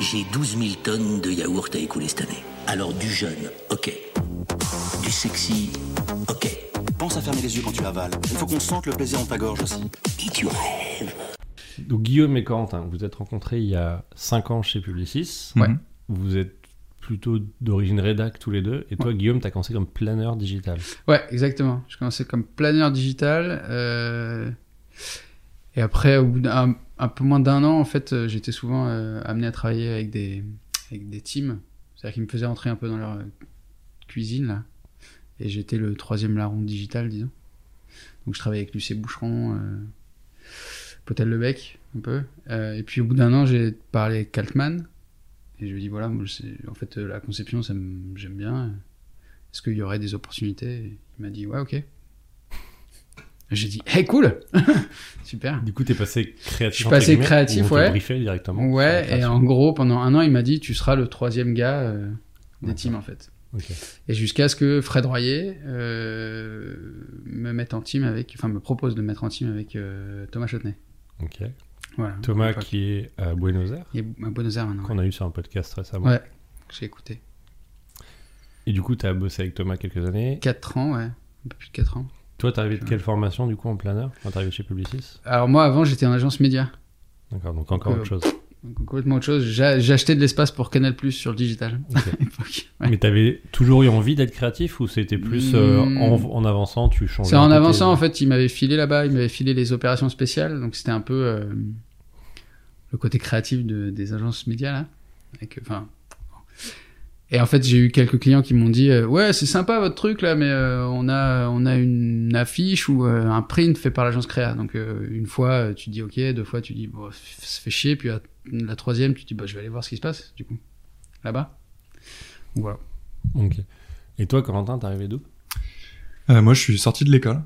J'ai 12 000 tonnes de yaourt à écouler cette année. Alors du jeune, ok. Du sexy, ok. Pense à fermer les yeux quand tu avales. Il faut qu'on sente le plaisir dans ta gorge aussi. Et tu rêves. Donc Guillaume et Corentin, vous êtes rencontrés il y a 5 ans chez Publicis. Ouais. Vous êtes plutôt d'origine rédac tous les deux. Et toi, Guillaume, t'as commencé comme planeur digital. Ouais, exactement. Je commençais comme planeur digital. euh, Et après, au bout d'un un peu moins d'un an, en fait, euh, j'étais souvent euh, amené à travailler avec des, avec des teams. C'est-à-dire qu'ils me faisaient entrer un peu dans leur euh, cuisine, là. Et j'étais le troisième larron digital, disons. Donc je travaillais avec Lucien Boucheron, euh, Potel Lebec, un peu. Et puis au bout d'un an, j'ai parlé avec Kaltman. Et je lui ai dit, voilà, en fait, la conception, j'aime bien. Est-ce qu'il y aurait des opportunités? Il m'a dit, ouais, ok. J'ai dit, hey, cool Super. Du coup, t'es passé créatif. Je suis passé créatif, ouais. briefé directement. Ouais, et en gros, pendant un an, il m'a dit, tu seras le troisième gars euh, des teams, en fait. Et jusqu'à ce que Fred Royer euh, me mette en team avec, enfin me propose de me mettre en team avec euh, Thomas Chotney. Ok. Voilà. Thomas qui est à Buenos Aires, Il est à Buenos Aires maintenant. qu'on a eu sur un podcast récemment. Ouais, que j'ai écouté. Et du coup, t'as bossé avec Thomas quelques années. 4 ans, ouais. Un peu plus de 4 ans. Toi, t'es arrivé de quelle formation du coup en planeur quand t'es arrivé chez Publicis Alors moi, avant, j'étais en agence média. D'accord, donc encore Euh, autre chose. Donc, complètement autre chose. Acheté de l'espace pour Canal Plus sur le digital. Ouais. Mais t'avais toujours eu envie d'être créatif ou c'était plus euh, Hmm. en, en avançant, tu changeais C'est en avançant, tes- en fait, il m'avait filé là-bas, il m'avait filé les opérations spéciales, donc c'était un peu euh, le côté créatif de, des agences médias, là. Avec, euh, enfin, et en fait, j'ai eu quelques clients qui m'ont dit euh, Ouais, c'est sympa votre truc là, mais euh, on, a, on a une affiche ou euh, un print fait par l'agence créa. Donc, euh, une fois, tu dis Ok, deux fois, tu dis Bon, ça fait chier, puis la, la troisième, tu dis Bah, je vais aller voir ce qui se passe, du coup, là-bas. Voilà. Ok. Et toi, Corentin, t'es arrivé d'où? Euh, moi, je suis sorti de l'école.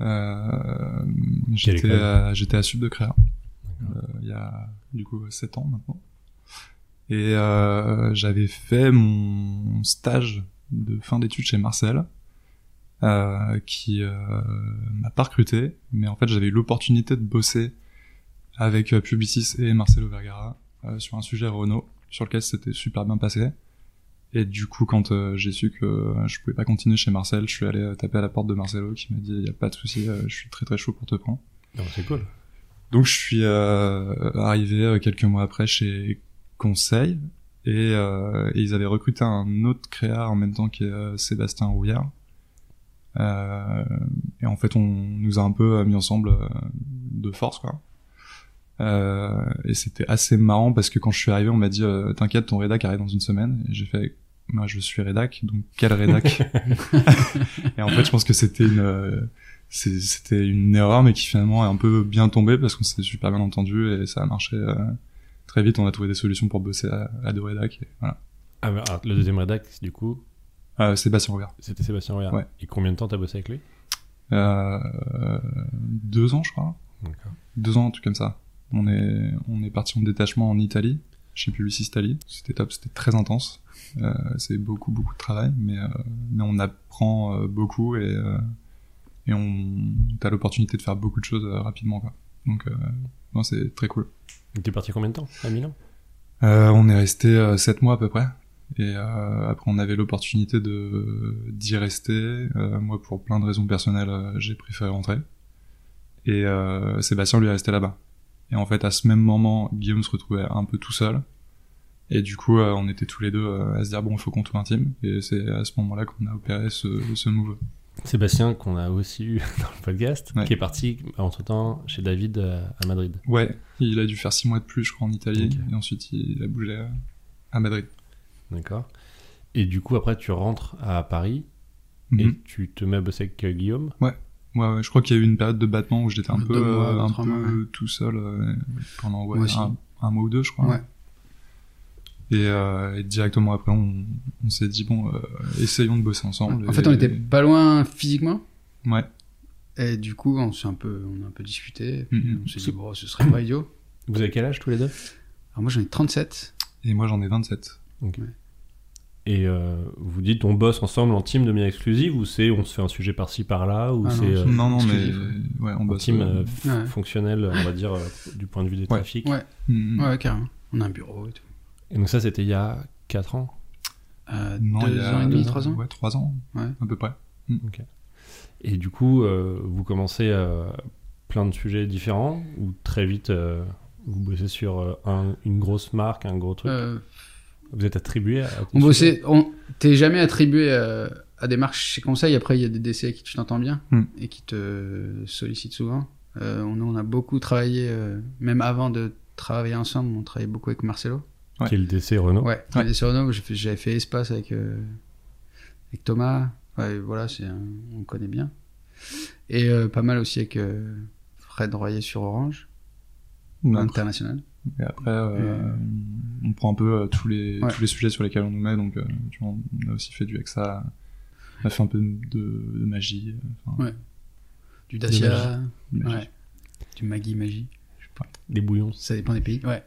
Euh, j'étais, à, j'étais à Sub de Créa. Euh, il y a, du coup, 7 ans maintenant. Et euh, j'avais fait mon stage de fin d'études chez Marcel, euh, qui euh, m'a pas recruté, mais en fait, j'avais eu l'opportunité de bosser avec euh, Publicis et Marcelo Vergara sur un sujet Renault, sur lequel c'était super bien passé. Et du coup, quand euh, j'ai su que euh, je pouvais pas continuer chez Marcel, je suis allé euh, taper à la porte de Marcelo qui m'a dit il y a pas de souci, je suis très très chaud pour te prendre. C'est cool. Donc je suis arrivé quelques mois après chez Conseil et, euh, et ils avaient recruté un autre créa en même temps qui est euh, Sébastien Rouillard. Euh, et en fait, on nous a un peu euh, mis ensemble euh, de force, quoi. Euh, et c'était assez marrant parce que quand je suis arrivé, on m'a dit euh, "T'inquiète, ton rédac arrive dans une semaine." Et j'ai fait "Moi, je suis rédac, donc quel rédac? Et en fait, je pense que c'était une euh, c'était une erreur, mais qui finalement est un peu bien tombée parce qu'on s'est super bien entendu et ça a marché euh, très vite. On a trouvé des solutions pour bosser à, à deux rédacs. Et voilà. Ah, mais, ah, le deuxième rédac, du coup, Euh, Sébastien Robert. c'était Sébastien Royard. Ouais. Et combien de temps t'as bossé avec lui? Euh, deux ans, je crois. D'accord. Deux ans, un truc comme ça. On est, on est parti en détachement en Italie, chez Publicis Italie. C'était top, c'était très intense. Euh, c'est beaucoup, beaucoup de travail, mais, euh, mais on apprend euh, beaucoup et, euh, et on, t'as l'opportunité de faire beaucoup de choses rapidement, quoi. Donc, euh, non, c'est très cool. T'es parti combien de temps À Milan? Euh, on est resté euh, sept mois à peu près. Et euh, après, on avait l'opportunité de d'y rester. Euh, moi, pour plein de raisons personnelles, euh, j'ai préféré rentrer. Et euh, Sébastien, lui, est resté là-bas. Et en fait, à ce même moment, Guillaume se retrouvait un peu tout seul. Et du coup, euh, on était tous les deux euh, à se dire, bon, il faut qu'on trouve un. Et c'est à ce moment-là qu'on a opéré ce, ce move. Sébastien, qu'on a aussi eu dans le podcast, Ouais. qui est parti entre-temps chez David euh, à Madrid. Ouais, il a dû faire six mois de plus, je crois, en Italie. Et ensuite, il a bougé à, à Madrid. D'accord. Et du coup, après, tu rentres à Paris et Mhm. tu te mets à bosser avec euh, Guillaume? Ouais, ouais, je crois qu'il y a eu une période de battement où j'étais un peu, mois, euh, un peu mois, tout seul euh, pendant ouais, un, un mois ou deux, je crois. Ouais. Et, euh, et directement après, on, on s'est dit bon, euh, essayons de bosser ensemble. En fait, Et- on était pas loin physiquement. Ouais. Et du coup, on s'est un peu, on a un peu discuté. Mhm. On s'est dit, bon, ce serait pas idiot. Vous avez quel âge tous les deux? Alors moi, j'en ai 37. Et moi, j'en ai 27. Et euh, vous dites on bosse ensemble en team de manière exclusive ou c'est on se fait un sujet par-ci par-là ou Ah non, c'est euh, non, non, mais ouais, on bosse. team euh, Ouais. fonctionnel, on va dire, euh, du point de vue des trafics Ouais. mm, Ouais, carrément. On a un bureau et tout. Et donc ça, c'était il y a 4 ans Euh, Non, il deux y a ans et demi, trois ans. Ouais, trois ans, Ouais. à peu près. Et du coup, euh, vous commencez euh, plein de sujets différents ou très vite euh, vous bossez sur euh, un- une grosse marque, un gros truc Euh, Vous êtes attribué à on bossait, on, t'es jamais attribué à des marques chez Conseil. Après, il y a des DC avec qui tu t'entends bien Hmm. et qui te sollicitent souvent. Euh, on, on a beaucoup travaillé, euh, même avant de travailler ensemble, on travaillait beaucoup avec Marcelo. Qui est le DC Renault. Ouais, Ouais. DC Renault, j'avais fait Espace avec, euh, avec Thomas. Ouais, voilà, c'est un- on connaît bien. Et euh, pas mal aussi avec euh, Fred Royer sur Orange, Donc, international. Et après, euh, on prend un peu euh, tous les Ouais. tous les sujets sur lesquels on nous met. Donc, euh, tu vois, on a aussi fait du Hexa. On a fait un peu de, de magie. enfin, Ouais. Du Dacia, magie. ouais. du Maggie Magie. Des bouillons. Ça dépend des pays. Ouais,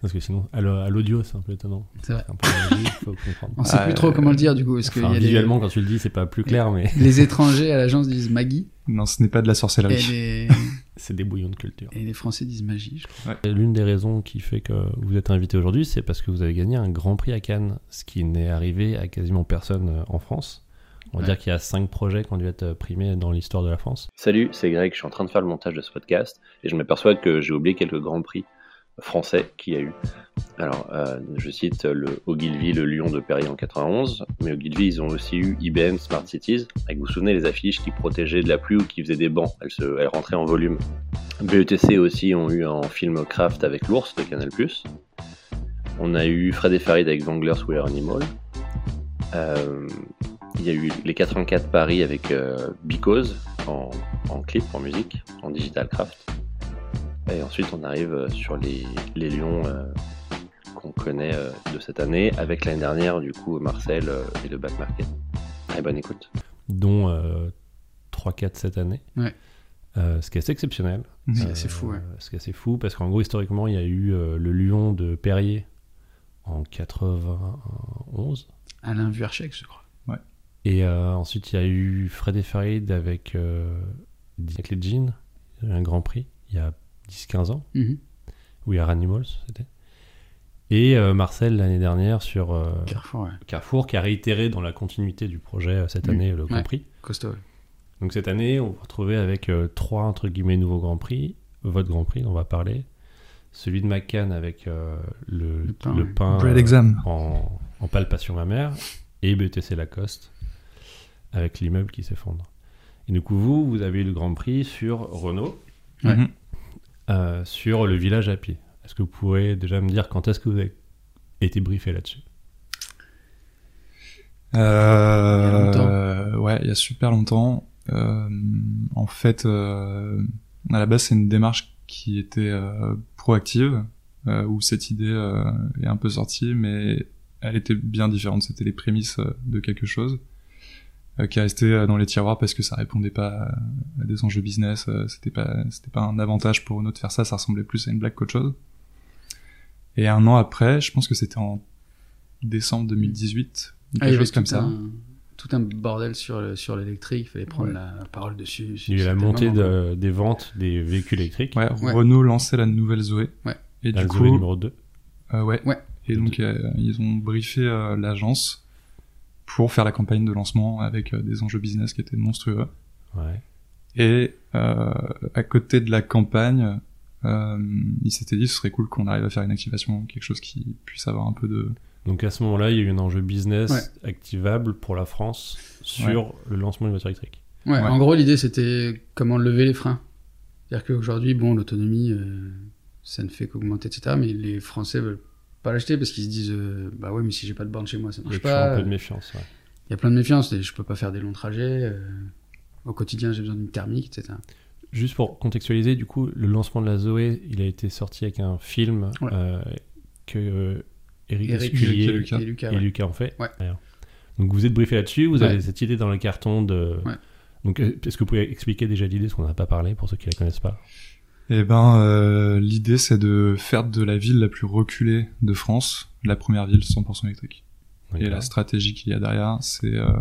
Parce que sinon, à l'au- à l'audio, c'est un peu étonnant. c'est vrai. C'est un peu magie, faut comprendre. On sait Ah, plus trop comment le dire du coup. Parce que Enfin, y a des- visuellement, quand tu le dis, c'est pas plus clair, mais les étrangers à l'agence disent Maggie Non, ce n'est pas de la sorcellerie. les... c'est des bouillons de culture. et les Français disent Magie. Je crois. L'une des raisons qui fait que vous êtes invité aujourd'hui, c'est parce que vous avez gagné un Grand Prix à Cannes, ce qui n'est arrivé à quasiment personne euh, en France. On va Ouais. dire qu'il y a cinq projets qui ont dû être euh, primés dans l'histoire de la France. Salut, c'est Greg, je suis en train de faire le montage de ce podcast et je m'aperçois que j'ai oublié quelques grands prix français qu'il y a eu. Alors, euh, je cite le Ogilvy, le Lion de Perrier en 91, mais Ogilvy, ils ont aussi eu IBM Smart Cities, avec, vous vous souvenez, les affiches qui protégeaient de la pluie ou qui faisaient des bancs, elles, se, rentraient en volume. BETC aussi ont eu un film Craft avec l'ours de Canal+. On a eu Fred et Farid avec Wranglers We Are Animal. Euh, il y a eu les 84 Paris avec euh, Because en, en clip, en musique, en digital craft. Et ensuite, on arrive euh, sur les, les lions euh, qu'on connaît euh, de cette année, avec l'année dernière, du coup, Marcel euh, et le Back Market. Allez, bonne écoute. dont euh, 3-4 cette année. Ouais. Euh, ce qui est assez exceptionnel. C'est Euh, assez fou, ouais. Ce qui est assez fou, parce qu'en gros, historiquement, il y a eu euh, le lion de Perrier en 91. Alain Vuarchek, je crois. Et euh, ensuite, il y a eu Fred et Farid avec, euh, avec les jeans, un grand prix, il y a 10-15 ans. Mhm. We Are Animals, c'était. Et euh, Marcel, l'année dernière, sur euh, Carrefour, ouais. Carrefour, qui a réitéré dans la continuité du projet euh, cette Mm. année le Grand Ouais. Prix. Costaud. ouais. Donc cette année, on va retrouver avec euh, trois entre guillemets nouveaux Grands Prix. Votre Grand Prix, dont on va parler. Celui de McCann avec euh, le, Le pain, le pain Bread euh, exam. en, en palpation mammaire. Et BTC Lacoste avec l'immeuble qui s'effondre. Et du coup, vous, vous avez eu le Grand Prix sur Renault, Ouais. Euh, sur le village à pied. Est-ce que vous pourrez déjà me dire quand est-ce que vous avez été briefé là-dessus? Euh, longtemps. euh, ouais, il y a super longtemps. Euh, en fait, euh, à la base, c'est une démarche qui était euh, proactive, euh, où cette idée euh, est un peu sortie, mais elle était bien différente. C'était les prémices de quelque chose euh, qui est resté euh, dans les tiroirs parce que ça répondait pas à, à des enjeux business. euh, c'était pas, c'était pas un avantage pour nous de faire ça. Ça ressemblait plus à une blague qu'autre chose. Et un an après, je pense que c'était en décembre 2018, Ah, il y quelque avait chose comme tout ça. un, tout un bordel sur le- sur l'électrique. Il fallait prendre Ouais. la parole dessus. Il y a eu la montée de- des ventes des véhicules électriques. Ouais, Ouais. Renault lançait la nouvelle Zoé. Ouais. Et la du Zoé coup, numéro 2. euh, ouais. Ouais. Et donc euh, ils ont briefé euh, l'agence pour faire la campagne de lancement avec euh, des enjeux business qui étaient monstrueux. Ouais. Et euh, à côté de la campagne, euh, ils s'étaient dit ce serait cool qu'on arrive à faire une activation, quelque chose qui puisse avoir un peu de. Donc à ce moment-là, il y a eu un enjeu business Ouais. activable pour la France sur le lancement d'une voiture électrique. Ouais, Ouais. en gros, l'idée c'était comment lever les freins. C'est-à-dire qu'aujourd'hui, bon, l'autonomie, euh, ça ne fait qu'augmenter, etc. Mais les Français veulent pas l'acheter parce qu'ils se disent, euh, bah ouais, mais si j'ai pas de borne chez moi, ça Il y a marche pas. un peu de méfiance. ouais. Il y a plein de méfiance. et Je peux pas faire des longs trajets. euh, au quotidien, j'ai besoin d'une thermique, etc. Juste pour contextualiser, du coup, le lancement de la Zoé, il a été sorti avec un film Ouais. euh, que Eric, Eric et Lucas. Et Lucas, et ouais. Lucas ont fait. Donc vous êtes briefé là-dessus, vous avez cette idée dans le carton de... Donc est-ce que vous pouvez expliquer déjà l'idée, parce qu'on n'a pas parlé, pour ceux qui la connaissent pas? Eh ben, euh, l'idée c'est de faire de la ville la plus reculée de France la première ville 100% électrique. Et la stratégie qu'il y a derrière, c'est euh,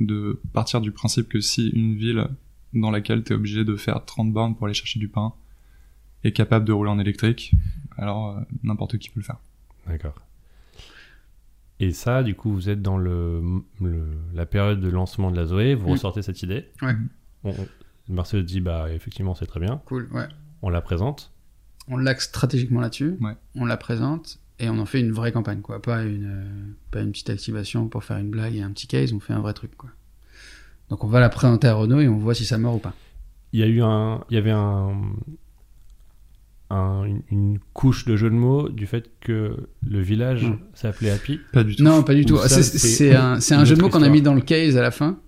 de partir du principe que si une ville dans laquelle tu es obligé de faire 30 bornes pour aller chercher du pain est capable de rouler en électrique, alors euh, n'importe qui peut le faire. D'accord. Et ça, du coup, vous êtes dans le, le- la période de lancement de la Zoé, vous ressortez cette idée. Ouais. On, on- Marcel dit, bah, effectivement, c'est très bien. Cool, ouais. On la présente. On l'axe stratégiquement là-dessus, Ouais. on la présente et on en fait une vraie campagne, quoi. Pas une, euh, pas une petite activation pour faire une blague et un petit case, on fait un vrai truc, quoi. Donc on va la présenter à Renault et on voit si ça meurt ou pas. Il y a eu un, il y avait un, un- une, une couche de jeu de mots du fait que le village Mm. s'appelait Happy. Pas du tout. Non, pas du tout. Ou ça, C'est- un, c'est un jeu de mots qu'on a mis dans le case à la fin.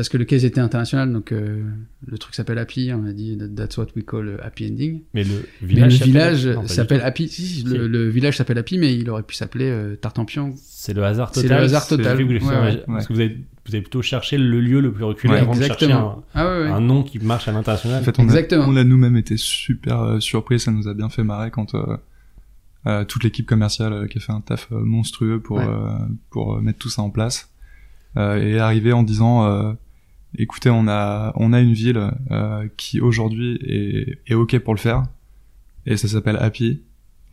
Parce que le case était international, donc euh, le truc s'appelle Happy. On a dit that's what we call happy ending. Mais le Mais village. le s'appelle-. Happy. Si, si, Si. Le, le village s'appelle Happy, mais il aurait pu s'appeler euh, Tartampion. C'est le hasard C'est total. le hasard total. Que vous Ouais, avez- ouais. Parce que vous avez, vous avez plutôt cherché le lieu le plus reculé Ouais, avant de chercher Exactement. un, Ah ouais, ouais. un nom qui marche à l'international. En fait, on Exactement. a, on a nous-mêmes été super euh, surpris, ça nous a bien fait marrer quand euh, euh, toute l'équipe commerciale euh, qui a fait un taf euh, monstrueux pour Ouais. euh, pour euh, mettre tout ça en place euh, est arrivé en disant euh, écoutez, on a on a une ville euh, qui aujourd'hui est, est ok pour le faire et ça s'appelle Happy.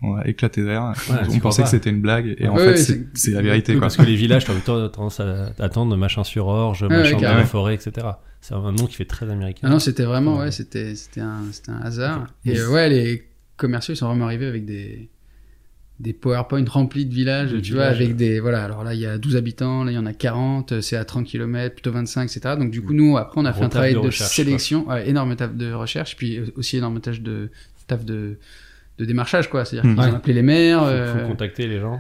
On a éclaté d'air. Ouais, on pensait que c'était une blague et en Ouais, fait ouais, c'est la vérité quoi. Parce que les villages, tu as plutôt tendance à attendre machin sur orge, ouais, machin dans la forêt, etc. C'est un nom qui fait très américain. Ah non, c'était vraiment, Ouais. ouais, c'était, c'était un, c'était un hasard. Et euh, ouais, les commerciaux, ils sont vraiment arrivés avec des, des PowerPoint remplis de villages, tu vois, avec des, voilà, alors là, il y a 12 habitants, là, il y en a 40, c'est à 30 km, plutôt 25, etc. Donc, du coup, nous, après, on a Gros fait un travail de sélection, ouais, énorme taf de recherche, puis aussi énorme taf de, taf de, de démarchage, quoi. C'est-à-dire Hmm. qu'ils ont Ouais. appelé les maires, Faut, euh, faut contacter les gens.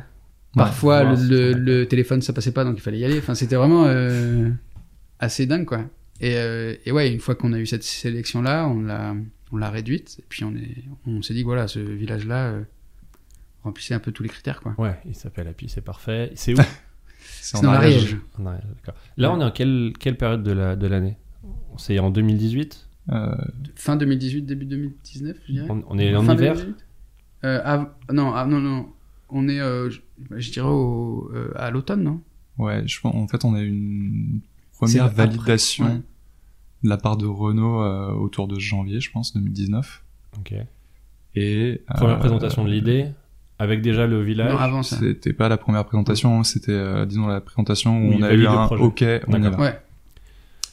Parfois, le, téléphone, ça passait pas, donc il fallait y aller. Enfin, c'était vraiment euh, assez dingue, quoi. Et, euh, et ouais, une fois qu'on a eu cette sélection-là, on l'a, on l'a réduite. Et puis, on est, on s'est dit, voilà, ce village-là euh, remplissait un peu tous les critères, quoi. Ouais, il s'appelle Happy, c'est parfait. C'est où? C'est. En Ariège, d'accord. Là, on est en quelle, quelle période de la- de l'année? C'est en 2018 Euh, Fin 2018, début 2019, je dirais. on, on est en Fin hiver? 2018 euh, av- Non, non, non. On est, euh, je, je dirais, au, euh, à l'automne, non? Ouais, je pense, en fait, on a eu une première après, validation ouais. de la part de Renault euh, autour de janvier, je pense, 2019. Ok. Et Première euh, présentation de l'idée, avec déjà le village. Non, avant ça. C'était pas la première présentation, c'était, euh, disons, la présentation où Oui, on a eu un. OK, on y va. Ouais.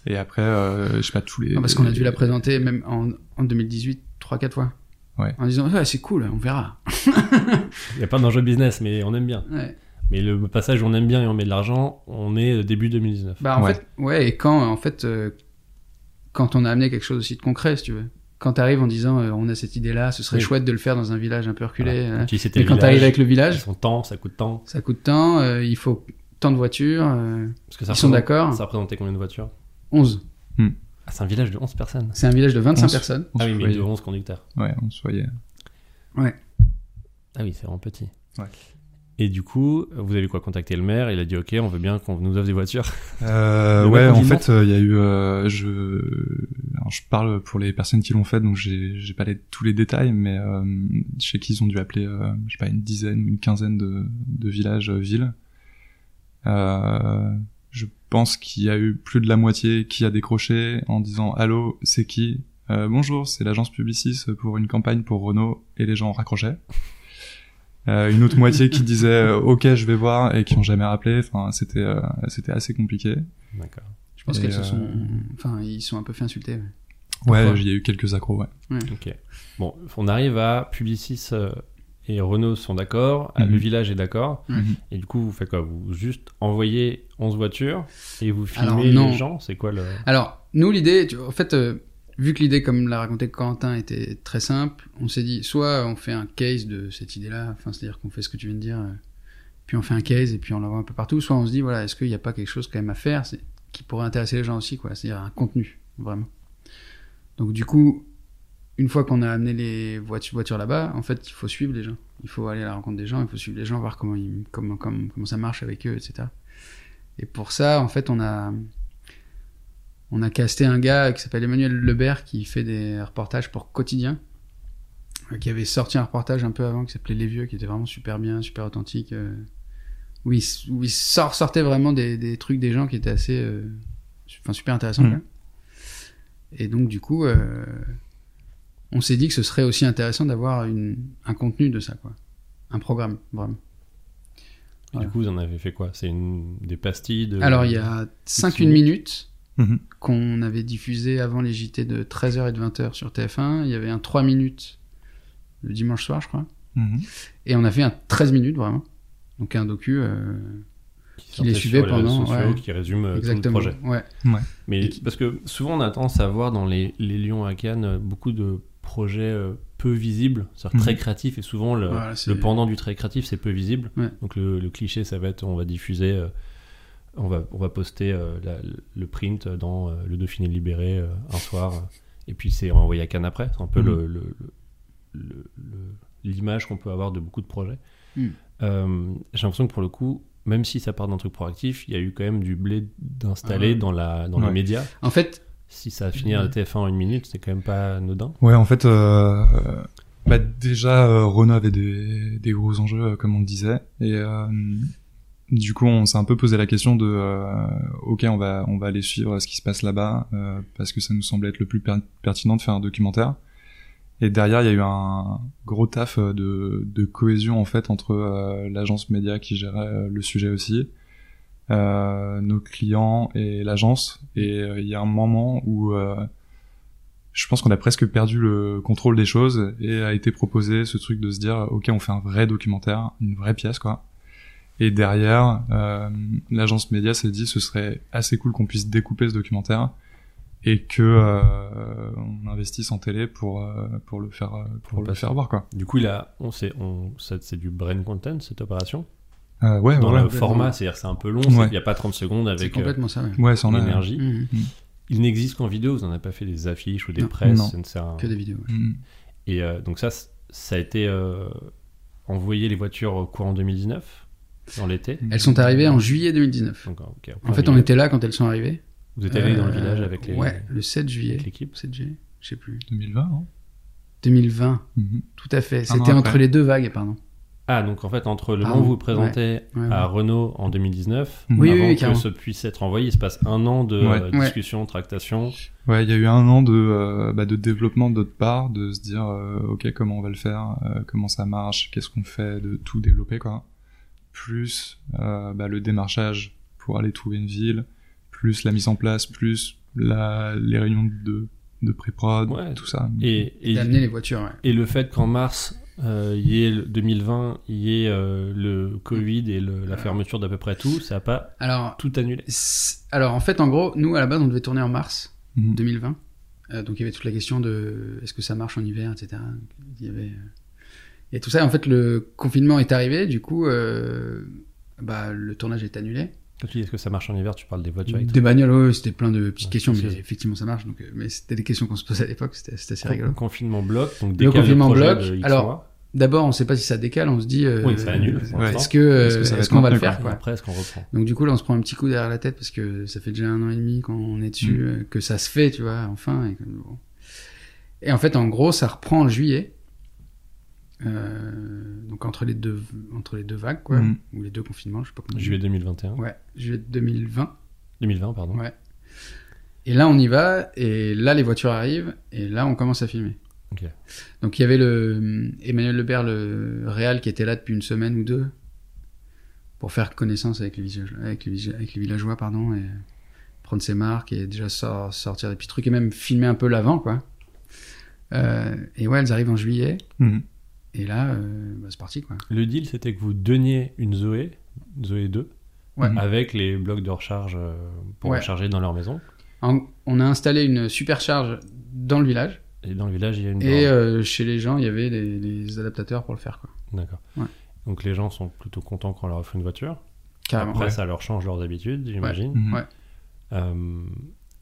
Et après, euh, je sais pas, tous les... Non, parce qu'on a dû la présenter même en, en 2018 3-4 fois. Ouais. En disant, ouais, c'est cool, on verra. Il n'y a pas d'enjeu business, mais on aime bien. Ouais. Mais le passage où on aime bien et on met de l'argent, on est début 2019. Bah, en Ouais. fait, ouais, et quand, en fait, euh, quand on a amené quelque chose aussi de concret, si tu veux. Quand t'arrives en disant, euh, on a cette idée-là, ce serait Oui. chouette de le faire dans un village un peu reculé. Voilà. euh. Tu c'était Mais le quand village, t'arrives avec le village, Son temps, ça coûte tant. ça coûte tant, euh, il faut tant de voitures, euh, Parce que ça ils sont d'accord. Ça représentait combien de voitures? 11. Ah, c'est un village de 11 personnes. C'est un village de 25 On se- personnes. on Ah oui, mais de 11 conducteurs. Ouais, on se voyait. Ah oui, c'est vraiment petit. Ouais. Et du coup, vous avez quoi contacté le maire Il a dit OK, on veut bien qu'on nous offre des voitures. Euh, ouais, en fait, euh, il y a eu, euh, je, alors je parle pour les personnes qui l'ont fait, donc j'ai, j'ai pas les, tous les détails, mais euh, je sais qu'ils ont dû appeler, euh, je sais pas, une dizaine ou une quinzaine de, de villages, euh, villes. Euh, je pense qu'il y a eu plus de la moitié qui a décroché en disant allô, c'est qui? Euh, Bonjour, c'est l'agence Publicis pour une campagne pour Renault, et les gens raccrochaient. Euh, une autre moitié qui disait euh, ok je vais voir et qui ont jamais rappelé enfin c'était euh, c'était assez compliqué D'accord. Je pense qu'elles se euh, sont, enfin, ils sont un peu fait insulter. ouais. ouais il y a eu quelques accros ouais Ok. Bon, on arrive à Publicis euh, et Renault sont d'accord, Mhm. le village est d'accord. Mhm. Et du coup, vous faites quoi? Vous juste envoyez 11 voitures et vous Alors, filmez non. les gens? C'est quoi le. Alors, nous, l'idée, tu- en fait, euh, vu que l'idée, comme l'a raconté Quentin, était très simple, on s'est dit, soit on fait un case de cette idée-là, enfin, c'est-à-dire qu'on fait ce que tu viens de dire, euh, puis on fait un case et puis on l'envoie un peu partout, soit on se dit, voilà, est-ce qu'il n'y a pas quelque chose quand même à faire qui pourrait intéresser les gens aussi, quoi, c'est-à-dire un contenu, vraiment. Donc, du coup, une fois qu'on a amené les voitures, là-bas, en fait, il faut suivre les gens. Il faut aller à la rencontre des gens, il faut suivre les gens, voir comment ça marche avec eux, etc. Et pour ça, en fait, on a, on a casté un gars qui s'appelle Emmanuel Lebert qui fait des reportages pour Quotidien, euh, qui avait sorti un reportage un peu avant qui s'appelait Les Vieux, qui était vraiment super bien, super authentique, euh, où il, s- où il sort, sortait vraiment des, des trucs des gens qui étaient assez, euh, enfin super intéressants. Quoi. Et donc du coup, euh, on s'est dit que ce serait aussi intéressant d'avoir un contenu de ça, quoi. un programme, vraiment. Et Voilà. Du coup, vous en avez fait quoi? C'est une... des pastilles de... Alors, il y a 5 minutes. une minutes? Mhm. qu'on avait diffusé avant les JT de 13h et de 20h sur TF1. Il y avait un 3 minutes le dimanche soir, je crois. Mhm. Et on a fait un 13 minutes, vraiment. Donc un docu, euh, qui, qui les suivait les pendant, sociaux, ouais. qui résume euh, tout le exactement. projet. Ouais. Mais qui- parce que souvent on a tendance à voir dans les, les Lions à Cannes euh, beaucoup de projets euh, peu visibles, c'est-à-dire Mhm. très créatifs, et souvent le, Voilà, c'est- le pendant du très créatif c'est peu visible. Ouais. Donc le, le cliché ça va être on va diffuser, euh, on, va, on va poster euh, la- le print dans euh, le Dauphiné libéré euh, un soir, et puis c'est envoyé à Cannes après. C'est un peu Mhm. le- le- le- le- l'image qu'on peut avoir de beaucoup de projets. Euh, J'ai l'impression que pour le coup, même si ça part d'un truc proactif, il y a eu quand même du blé d'installer Ah ouais. dans, la, dans Ouais. les médias. En fait, Si ça a fini à la TF1 en une minute, c'est quand même pas anodin. Ouais, en fait, euh, bah déjà, euh, Renault avait des, des gros enjeux, comme on le disait, et euh, du coup, on s'est un peu posé la question de, euh, ok, on va, on va aller suivre ce qui se passe là-bas, euh, parce que ça nous semblait être le plus per- pertinent de faire un documentaire. Et derrière, il y a eu un gros taf euh, de, de cohésion en fait entre euh, l'agence média qui gérait le sujet aussi, nos clients et l'agence. Et il y a un moment où je pense qu'on a presque perdu le contrôle des choses et a été proposé ce truc de se dire ok on fait un vrai documentaire, une vraie pièce quoi. Et derrière, euh, l'agence média s'est dit ce serait assez cool qu'on puisse découper ce documentaire et que euh, on investisse en télé pour euh, pour le faire pour Pour le faire voir quoi. Du coup, il a, on sait, on, c'est du brain content cette opération? Euh, ouais Dans ouais le ouais. format, c'est-à-dire que c'est un peu long, Ouais. il n'y a pas 30 secondes avec euh, complètement ça. ouais. Ouais, a. l'énergie. Mhm. Il n'existe qu'en vidéo, vous n'en avez pas fait des affiches ou des Non. presses. Non. ça ne sert à- Que des vidéos. ouais. Mm. Et euh, donc ça, ça a été euh, envoyé les voitures au courant 2019, dans l'été. Elles sont arrivées en juillet 2019. Donc, ok, En fait, on était là quand elles sont arrivées. Vous êtes allé dans le Euh, village avec les, Ouais, le 7 juillet. avec l'équipe. 7 juillet, je sais plus. 2020. Hein 2020, Mhm. tout à fait. C'était entre les deux vagues, pardon. Ah, donc en fait, entre le Pardon. moment où vous vous présentez Ouais, à ouais. Renault en 2019, Mhm. Oui, oui, avant oui, que ce puisse être envoyé, il se passe un an de Ouais. euh, Ouais. discussion, tractation. Ouais, il y a eu un an de, euh, bah, de développement de notre part, de se dire, euh, ok, comment on va le faire, euh, comment ça marche, qu'est-ce qu'on fait, de tout développer, quoi. Plus euh, bah, le démarchage pour aller trouver une ville, plus la mise en place, plus la, les réunions de, de pré-prod, Ouais. tout ça. Et, et, D'amener les voitures, ouais. et le fait qu'en mars, euh, il y ait le 2020, il y ait euh, le Covid et le- la fermeture d'à peu près tout, ça n'a pas Alors, tout annulé. alors, en fait, en gros, nous, à la base, on devait tourner en mars Mhm. 2020. Euh, donc, il y avait toute la question de est-ce que ça marche en hiver, etc. Il y avait. Et tout ça, en fait, le confinement est arrivé, du coup, euh, bah, le tournage est annulé. Quand tu dis est-ce que ça marche en hiver, tu parles des voitures électriques. Des bagnoles, ouais, c'était plein de petites Ouais, questions, mais effectivement, ça marche. Donc, euh, mais c'était des questions qu'on se posait à l'époque, c'était assez rigolo. Confinement bloc, donc Le décale confinement projet bloc, alors. D'abord, on sait pas si ça décale, on se dit. euh, Oui, ça annule. Est-ce que, Est-ce qu'on va le faire, quoi? après, est-ce qu'on reprend? Donc du coup là on se prend un petit coup derrière la tête parce que ça fait déjà un an et demi qu'on est dessus, Mm. que ça se fait, tu vois, enfin. Et, que, bon. et en fait en gros ça reprend en juillet, Euh, donc entre les deux entre les deux vagues quoi, Mm. ou les deux confinements, je sais pas comment. Juillet 2021. Ouais, juillet 2020. 2020, pardon. Ouais. Et là on y va et là les voitures arrivent et là on commence à filmer. Ok. Donc il y avait le Emmanuel Lebert, le réal, qui était là depuis une semaine ou deux pour faire connaissance avec les, villageois- avec les, villa- avec les villageois, pardon, et prendre ses marques et déjà sor- sortir des petits trucs et même filmer un peu l'avant, quoi. Euh, et ouais, elles arrivent en juillet Mhm. Et là, euh, bah, c'est parti, quoi. Le deal, c'était que vous donniez une Zoé, Zoé 2, Ouais. avec les blocs de recharge euh, pour Ouais. recharger dans leur maison. En- on a installé une supercharge dans le village Et dans le village, il y a une et euh, chez les gens, il y avait les, les adaptateurs pour le faire, quoi. D'accord. Ouais. Donc les gens sont plutôt contents quand on leur offre une voiture. Carrément. Après, Ouais. ça leur change leurs habitudes, j'imagine. Mhm. Ouais. Euh,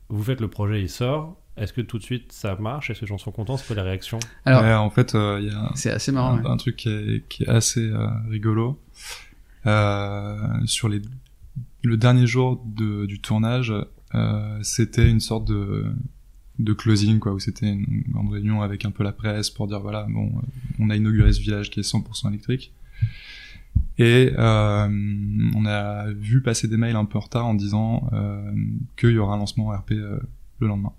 vous faites le projet, il sort. Est-ce que tout de suite ça marche? Est-ce que les gens sont contents? C'est quoi la réaction? Alors, Ouais, en fait, euh, il y a c'est assez marrant. un, ouais. un truc qui est, qui est assez euh, rigolo. Euh, sur les, le dernier jour de, du tournage, euh, c'était une sorte de, de closing, quoi, où c'était une grande réunion avec un peu la presse pour dire voilà, bon, on a inauguré ce village qui est 100% électrique. Et euh, on a vu passer des mails un peu en retard en disant euh, qu'il y aura un lancement RP euh, le lendemain.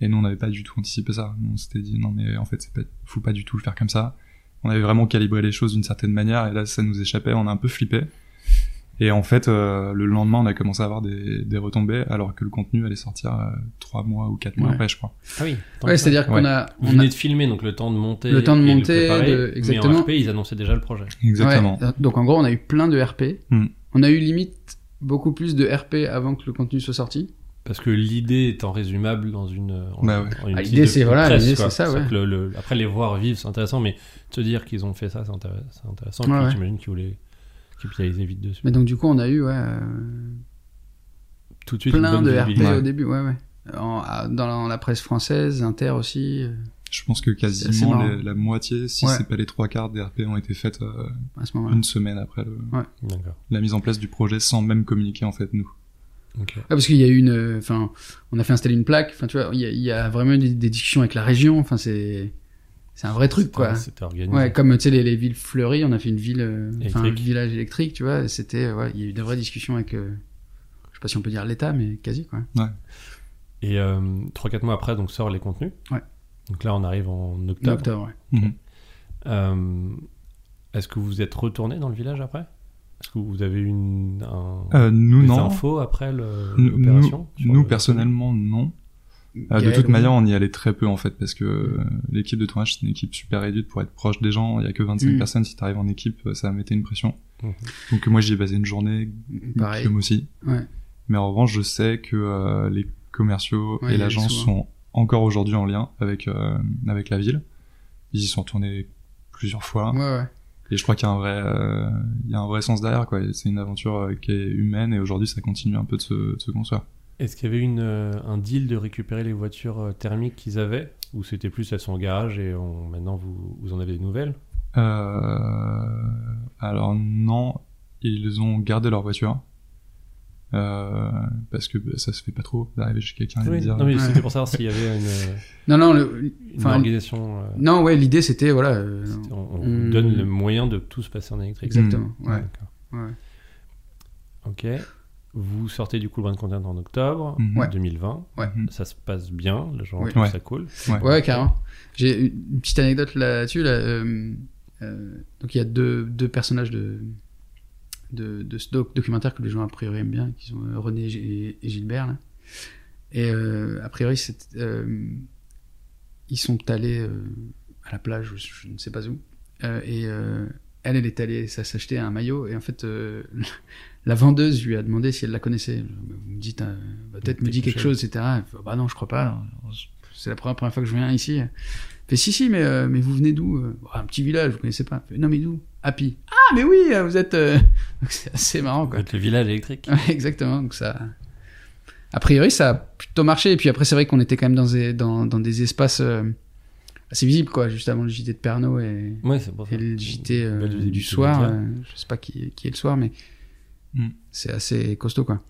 Et nous, on n'avait pas du tout anticipé ça. On s'était dit non mais en fait, c'est pas, faut pas du tout le faire comme ça. on avait vraiment calibré les choses d'une certaine manière et là ça nous échappait, on a un peu flippé. Et en fait, euh, le lendemain, on a commencé à avoir des, des retombées alors que le contenu allait sortir euh, trois mois ou quatre mois Ouais. après, je crois. Ah oui. Ouais, c'est-à-dire qu'on Ouais. a, Vous on venez a de filmer, donc le temps de monter. Le temps de et monter, préparer, de- exactement. Mais en RP, ils annonçaient déjà le projet. Exactement. Ouais, donc en gros, on a eu plein de RP. Hmm. On a eu limite beaucoup plus de RP avant que le contenu soit sorti. Parce que l'idée étant résumable dans une. En, Bah ouais. en une Ah, l'idée, c'est- voilà, presse, c'est ça, ouais. que le- le- après, les voir vivre, c'est intéressant, mais te dire qu'ils ont fait ça, c'est intéressant. c'est intéressant. Ouais, puis, j'imagine qu'ils voulaient capitaliser vite dessus. Mais donc du coup, on a eu ouais, euh, Tout de suite, plein de RP au début, ouais, ouais. En- dans la, la presse française, Inter aussi, euh, Je pense que quasiment les- la moitié, si Ouais. c'est pas les trois quarts des RP ont été faites euh, à ce une semaine après le- la mise en place du projet sans même communiquer en fait nous. Ouais, parce qu'il y a eu une, enfin, on a fait installer une plaque. Enfin, tu vois, il y a, il y a vraiment des, des discussions avec la région. Enfin, c'est, c'est un vrai truc, quoi. C'était organisé. Ouais, comme tu sais les, les villes fleuries, on a fait une ville, euh, enfin un village électrique, tu vois. C'était, euh, ouais, il y a eu de vraies discussions avec, euh, je sais pas si on peut dire l'État, mais quasi, quoi. Et euh, 3-4 mois après, donc sort les contenus. Ouais. Donc là, on arrive en octobre. Octobre, ouais. Mhm. Euh, Est-ce que vous êtes retourné dans le village après? Est-ce que vous avez une un, Euh, nous des non. infos après le- Nous, l'opération nous, nous, le- personnellement non. Euh, de toute oui. manière, on y allait très peu en fait parce que euh, l'équipe de tournage c'est une équipe super réduite pour être proche des gens. Il y a que 25 Mm. personnes. Si t'arrives en équipe, ça mettait une pression. Mhm. Donc moi j'y ai basé une journée, Pareil. Guillaume aussi. Ouais. Mais en revanche, je sais que euh, les commerciaux Ouais, et l'agence souvent. sont encore aujourd'hui en lien avec euh, avec la ville. Ils y sont tournés plusieurs fois. Ouais, ouais. Et je crois qu'il y a un vrai, euh, il y a un vrai sens derrière, quoi. C'est une aventure euh, qui est humaine et aujourd'hui, ça continue un peu de se, de se construire. Est-ce qu'il y avait une, euh, un deal de récupérer les voitures thermiques qu'ils avaient? Ou c'était plus elles sont au garage et on- maintenant vous, vous en avez des nouvelles? Euh, alors non, ils ont gardé leur voiture. Euh, parce que bah, ça se fait pas trop d'arriver chez quelqu'un et de Oui, dire Non, mais Ouais. c'était pour savoir s'il y avait une, euh, Non, non, le, une enfin, organisation. euh, non, ouais, l'idée c'était, voilà, euh, on, vous donne le moyen de tout se passer en électrique. exactement, Mm. ouais. Ouais. Ok. Vous sortez du coup le Brand Content en octobre Mhm. Ouais. 2020. Ouais. Mhm. Ça se passe bien, les gens Ouais. ça cool. Ouais. Ouais, carrément. J'ai une petite anecdote là-dessus. Là, euh, euh, donc il y a deux, deux personnages de, de, de ce doc- documentaire que les gens a priori aiment bien, qui sont euh, René et, Gilbert. Là. Et euh, a priori, euh, ils sont allés à la plage, je, je ne sais pas où. Et elle, elle est allée ça, s'acheter un maillot. Et en fait, euh, la vendeuse lui a demandé si elle la connaissait. Vous me dites, euh, peut-être me dit quelque chose, etc. Elle fait, bah non, je crois pas. C'est la première, première fois que je viens ici. Elle fait, si, si, mais, euh, mais vous venez d'où? Euh Un petit village, vous connaissez pas. Fait, non, mais d'où? Happy. Ah, mais oui, euh, vous êtes. euh, C'est assez marrant, quoi. Avec le village électrique. Ouais, exactement. Donc ça. A priori, ça a plutôt marché. Et puis après, c'est vrai qu'on était quand même dans des, dans, dans des espaces euh, assez visibles, quoi, juste avant le JT de Pernod et, Ouais, c'est pour ça. et le JT euh, du soir. euh, je sais pas qui, qui est le soir, mais Mm. c'est assez costaud, quoi.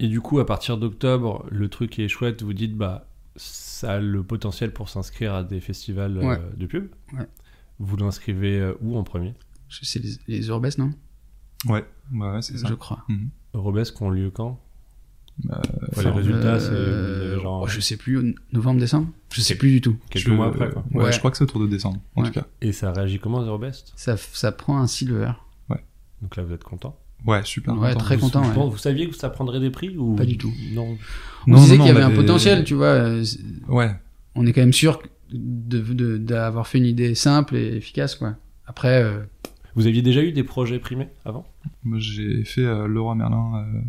Et du coup, à partir d'octobre, le truc qui est chouette, vous dites, bah, ça a le potentiel pour s'inscrire à des festivals euh, Ouais. de pub. Ouais. Vous l'inscrivez euh, où en premier? Je- C'est les, les Urbes, non? Ouais, ouais, ouais, c'est ça. Je crois. Mhm. Eurobest qui ont lieu quand? Euh, Les résultats, c'est Euh, genre oh, je sais plus, novembre, décembre? Je sais plus du tout. quelques je- mois après. Quoi. Ouais, Ouais. je crois que c'est autour de décembre, en Ouais. tout cas. Et ça réagit comment Eurobest Ça, ça prend un silver. Donc là, vous êtes content? Ouais, super. Ouais, content. très vous, content, vous, ouais. saviez que ça prendrait des prix ou Pas du tout. Non. On Non, disait qu'il y on avait un potentiel, tu vois. euh, Ouais, On est quand même sûr de- d'avoir fait une idée simple et efficace, quoi. Après, euh, Vous aviez déjà eu des projets primés avant? Moi j'ai fait euh, Leroy Merlin euh,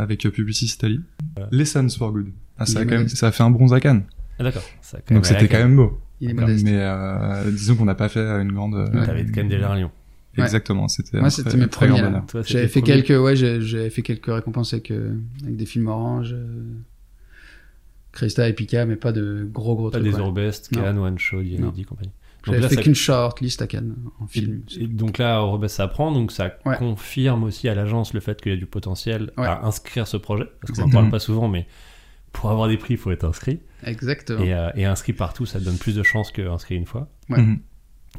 avec euh, Publicis Italie. Ouais. Lessons for Good. Ah, ça, a Il est quand même, modeste. ça a fait un bronze à Cannes. Ah d'accord. Donc c'était quand même beau. il est modeste. Mais euh, disons qu'on n'a pas fait une grande. euh, Ouais. T'avais quand même déjà un lion. Ouais. Exactement, c'était. Moi, c'était mes premiers, J'avais fait premier. quelques, ouais, j'ai- j'avais fait quelques récompenses avec, euh, avec des films orange, euh, Krista et Pika, mais pas de gros gros Pas trucs. des ouais. Eurobest, Non. Cannes, One Shot, Non. Yanedi, compagnie. Donc J'avais fait ça- qu'une short list à Cannes en film. et donc là, Eurobest, ça prend, donc ça Ouais. confirme aussi à l'agence le fait qu'il y a du potentiel Ouais. à inscrire ce projet. Parce qu'on n'en parle pas souvent, mais pour avoir des prix, il faut être inscrit. Exactement. Et, euh, et inscrit partout, ça donne plus de chances qu'inscrit une fois. Ouais. Mhm.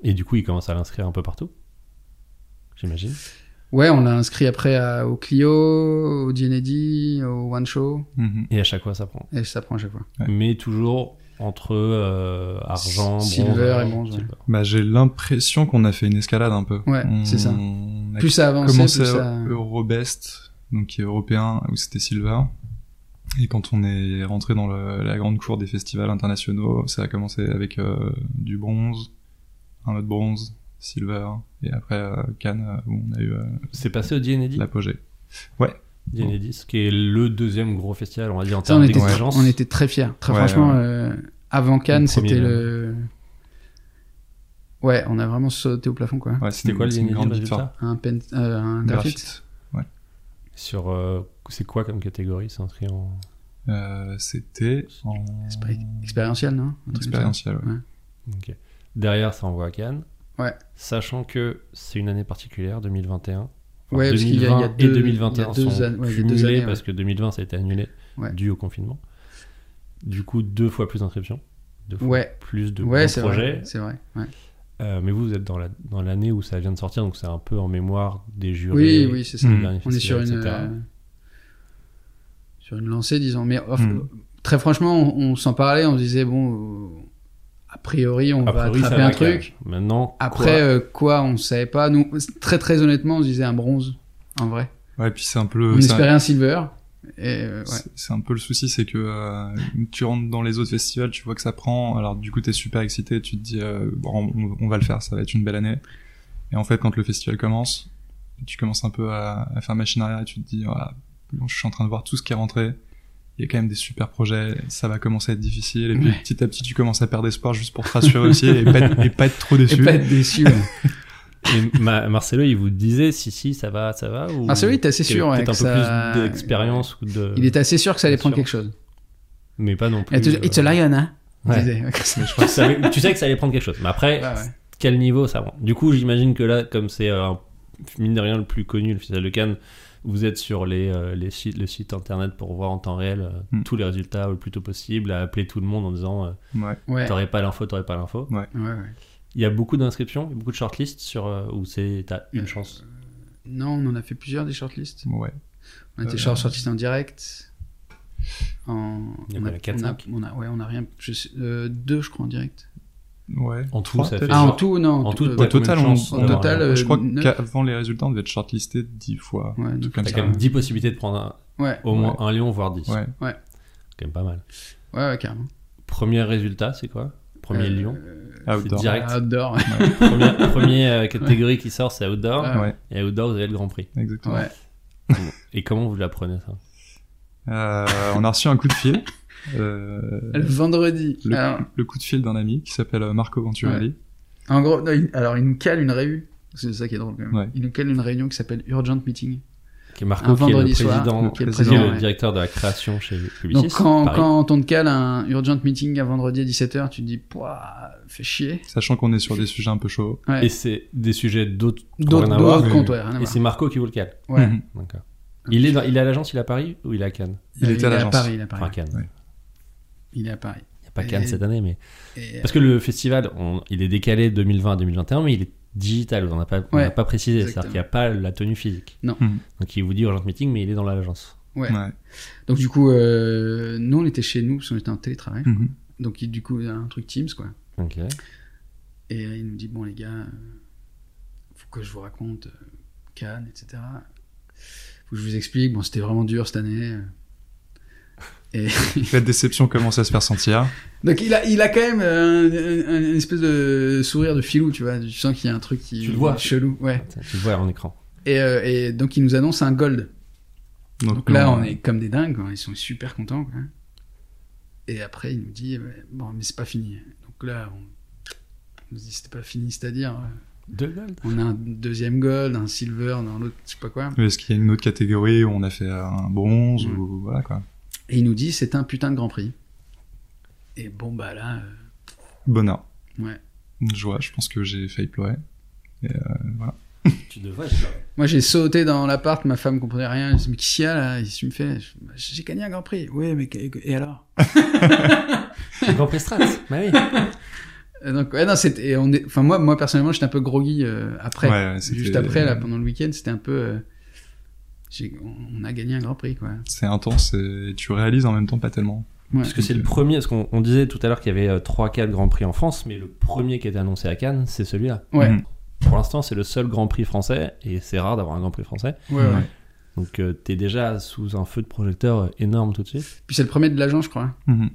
Et du coup, il commence à l'inscrire un peu partout. J'imagine. Ouais, on l'a inscrit après à- au Clio, au DND, au One Show, Mhm. Et à chaque fois, ça prend. et ça prend à chaque fois. Ouais. Mais toujours entre euh, argent, bronze, Silver et bronze, ouais. silver. Bah, j'ai l'impression qu'on a fait une escalade un peu. Ouais, On- c'est ça. on a Plus ça avançait, commencé plus ça... à Eurobest, donc qui est européen, où c'était silver. Et quand on est rentré dans le- la grande cour des festivals internationaux, ça a commencé avec euh, du bronze, un autre bronze, silver, et après euh, Cannes, euh, où on a eu euh, C'est passé au DND, l'apogée. DND, qui est le deuxième gros festival, on va dire, en termes était, d'exigence. on était très fiers. Très Ouais, franchement, ouais. euh, avant Cannes, c'était le... Ouais, on a vraiment sauté au plafond, quoi. Ouais, C'était quoi le DND, résultat Un, pen... euh, un graphite. Graphite. Sur, euh, c'est quoi comme catégorie C'est inscrit en... Euh, c'était en Expé- Expérientiel, non? Expérientiel. ouais. Ouais. Ok. Derrière, ça envoie à Cannes. Ouais. Sachant que c'est une année particulière, 2021. Enfin, Ouais, parce qu'il y a- 2020 il y a deux- et 2021 il y a deux sont an- ouais, deux cumulés années, parce que 2020 ça a été annulé dû au confinement. Du coup, deux fois plus d'inscriptions, deux fois plus de c'est projets. vrai. Vrai. Euh, mais vous, vous êtes dans la dans l'année où ça vient de sortir, donc c'est un peu en mémoire des jurés. Oui, oui, c'est ça. On est sur une, euh, sur une lancée, disons. Mais enfin, Mm. très franchement, on, on s'en parlait, on se disait, bon, euh, priori, on A va priori, attraper un truc. Maintenant, Après, quoi euh, quoi, on savait pas. Nous, très très honnêtement, on se disait un bronze, en vrai. Ouais, puis c'est un peu on espérait un silver. Et euh, ouais. C'est c'est un peu le souci, c'est que euh, tu rentres dans les autres festivals, tu vois que ça prend, alors du coup t'es super excité, tu te dis euh, bon, on, on va le faire, ça va être une belle année. Et en fait, quand le festival commence, tu commences un peu à, à faire machine arrière et tu te dis voilà, bon, je suis en train de voir tout ce qui est rentré. Il y a quand même des super projets, ça va commencer à être difficile. Et puis Ouais. petit à petit, tu commences à perdre espoir juste pour te rassurer aussi et pas être, et pas être trop Et déçu. pas être déçu. ouais. Et Ma- Marcelo, il vous disait si si ça va, ça va ou Marcelo, il était assez sûr, ouais, peut-être que un peu ça- plus d'expérience ou de Il était assez sûr que ça allait prendre sûr. quelque chose. mais pas non plus. Et tu It's a euh, lion, hein il ouais. disait. tu, sais que ça allait prendre quelque chose. Mais après, Ouais, ouais. quel niveau ça prend? Du coup, j'imagine que là, comme c'est euh, mine de rien le plus connu, le Festival de Cannes, vous êtes sur les, euh, les sites, le site internet pour voir en temps réel euh, Hmm. tous les résultats le plus tôt possible, à appeler tout le monde en disant euh, Ouais. Ouais. t'aurais pas l'info, t'aurais pas l'info. Ouais, ouais. Il y a beaucoup d'inscriptions, il y a beaucoup de shortlists sur euh, où c'est t'as une Euh, chance? Non, on en a fait plusieurs des shortlists. Ouais. On était Euh, short shortlist en direct. En... Il y en on, a quatre, on, a, on a- ouais, on a rien. Je sais- euh, deux, je crois, en direct. Ouais. En tout, ça fait Ah, en tout, non. en tout, euh, t'as Au total, on- total, euh, je crois neuf. qu'avant les résultats, on devait être shortlisté dix fois. Ouais, donc, comme T'as quand même 10 possibilités de prendre un- Ouais, au moins un lion, voire 10. Ouais. C'est quand même pas mal. ouais, ouais, carrément. Premier résultat, c'est quoi? Premier Euh, lion euh, Outdoor. C'est direct. Outdoor. Première, première, euh, catégorie qui sort, c'est outdoor. Et outdoor, vous avez le Grand Prix. exactement. Ouais. Et comment vous l'apprenez ça? Euh, on a reçu un coup de fil. Euh, Le vendredi. le, Alors, le coup de fil d'un ami qui s'appelle euh, Marco Venturelli. en gros, non, il- alors il nous cale une réunion. C'est ça qui est drôle quand même. Ouais. Il nous cale une réunion qui s'appelle Urgent Meeting. Qui est Marco, Un qui est le soir, président, qui est le ouais. directeur de la création chez Publicis. Donc quand, on te cale un Urgent Meeting à vendredi à 17h, tu te dis, pouah, fait chier. Sachant qu'on est sur des sujets un peu chauds. Ouais. Et c'est des sujets d'autres D'autres à ouais, à Et c'est Marco qui vous le cale. Ouais. Mhm. D'accord. Il est, dans- il est à l'agence, il est à Paris ou il est à Cannes? Il Euh, était à est à l'agence. Paris, il est à Paris. Enfin, Cannes. Il est à Paris. Il n'y a pas Cannes Et- cette année, mais. Et, Parce que le festival, on- il est décalé 2020 à 2021, mais il est digital. On n'a pas, Ouais, précisé. C'est-à-dire qu'il n'y a pas la tenue physique. Non. Mhm. Donc il vous dit urgent meeting, mais il est dans l'agence. Ouais. Ouais. Donc du coup, euh, nous on était chez nous, parce qu'on était en télétravail. Mhm. Donc il- du coup, un truc Teams quoi. Ok. Et il nous dit bon les gars, euh, faut que je vous raconte euh, Cannes, etc. Faut que je vous explique. Bon, c'était vraiment dur cette année. Euh. Et La déception commence à se faire sentir. donc il a, il a quand même euh, un, un- une espèce de sourire de filou, tu vois. Tu sens qu'il y a un truc qui Tu le vois. chelou, ouais. Tu le vois en écran. Et, euh, et donc il nous annonce un gold. Donc, Donc là, on est comme des dingues, quoi. ils sont super contents. Quoi. Et après, il nous dit ouais, Bon, mais c'est pas fini. Donc là, on, on se dit C'était pas fini, c'est-à-dire, euh, Deux gold. on a un deuxième gold, un silver dans l'autre, je sais pas quoi. Est-ce qu'il y a une autre catégorie où on a fait un bronze Mhm. ou voilà quoi? Et il nous dit C'est un putain de grand prix. Et bon, bah là, euh, Bonheur. ouais. Joie. Je pense que j'ai failli pleurer. Et euh, voilà. Tu devrais. Moi, j'ai sauté dans l'appart, ma femme comprenait rien. Elle dit Mais qu'est-ce qu'il y a là? Qu'est-ce que tu me fais? Je- bah, J'ai gagné un grand prix. Oui, mais et alors? Le Grand Prix Strat. Bah oui. Et donc, ouais, non, c'était, et on est, enfin, moi, moi, personnellement, j'étais un peu groggy euh, après. Ouais, Juste après, là, pendant le week-end, c'était un peu. Euh, on a gagné un grand prix, quoi. C'est intense et tu réalises en même temps pas tellement. Ouais. Parce que c'est le premier, parce qu'on on disait tout à l'heure qu'il y avait 3-4 Grands Prix en France, mais le premier qui a été annoncé à Cannes, c'est celui-là. Ouais. Pour l'instant, c'est le seul Grand Prix français, et c'est rare d'avoir un Grand Prix français. ouais, ouais. Donc euh, t'es déjà sous un feu de projecteur euh, énorme tout de suite. Puis c'est le premier de l'agent, je crois. Mhm.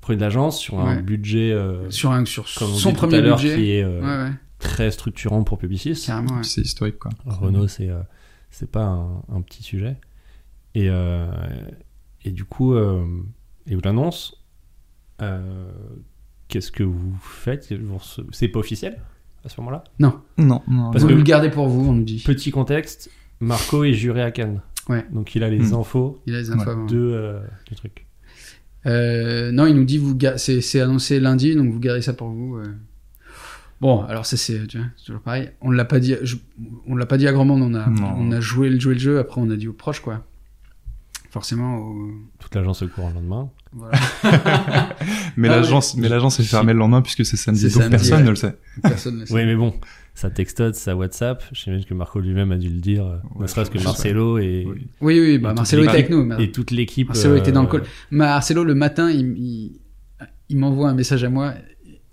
Premier de l'agence sur un Ouais. budget, euh, Sur, un, sur comme on son dit tout à premier budget. qui est euh, Ouais, ouais, très structurant pour Publicis. carrément. Ouais. C'est historique, quoi. Renault, c'est euh, c'est pas un, un petit sujet. Et, euh, et du coup, euh, et vous l'annonce. euh, Qu'est-ce que vous faites? C'est pas officiel à ce moment-là? Non, non. Parce Vous que- le gardez pour vous, on nous dit. Petit contexte Marco est juré à Cannes. Ouais. Donc il a les Hmm. infos Il a les infos. Ouais. de, euh, du truc. Euh, non, il nous dit vous ga- c'est c'est annoncé lundi, donc vous gardez ça pour vous. Bon, alors ça c'est toujours pareil. On l'a pas dit, je- on l'a pas dit à grand monde. On a Non. on a joué le joué le jeu. Après on a dit aux proches quoi. Forcément. au- Toute l'agence au courant le lendemain. Voilà. Mais Ah l'agence, mais l'agence est fermée le lendemain puisque c'est samedi, donc samedi, personne ouais. ne le sait. Personne ne sait. Oui, mais bon, ça textote, ça WhatsApp. J'imagine que Marco lui-même a dû le dire, euh, ne Ouais, serait-ce que Marcelo et, Oui. Oui, oui, bah Et Marcelo était avec nous. et toute l'équipe. Marcelo était dans le euh, call. Marcelo le matin, il, il, il m'envoie un message à moi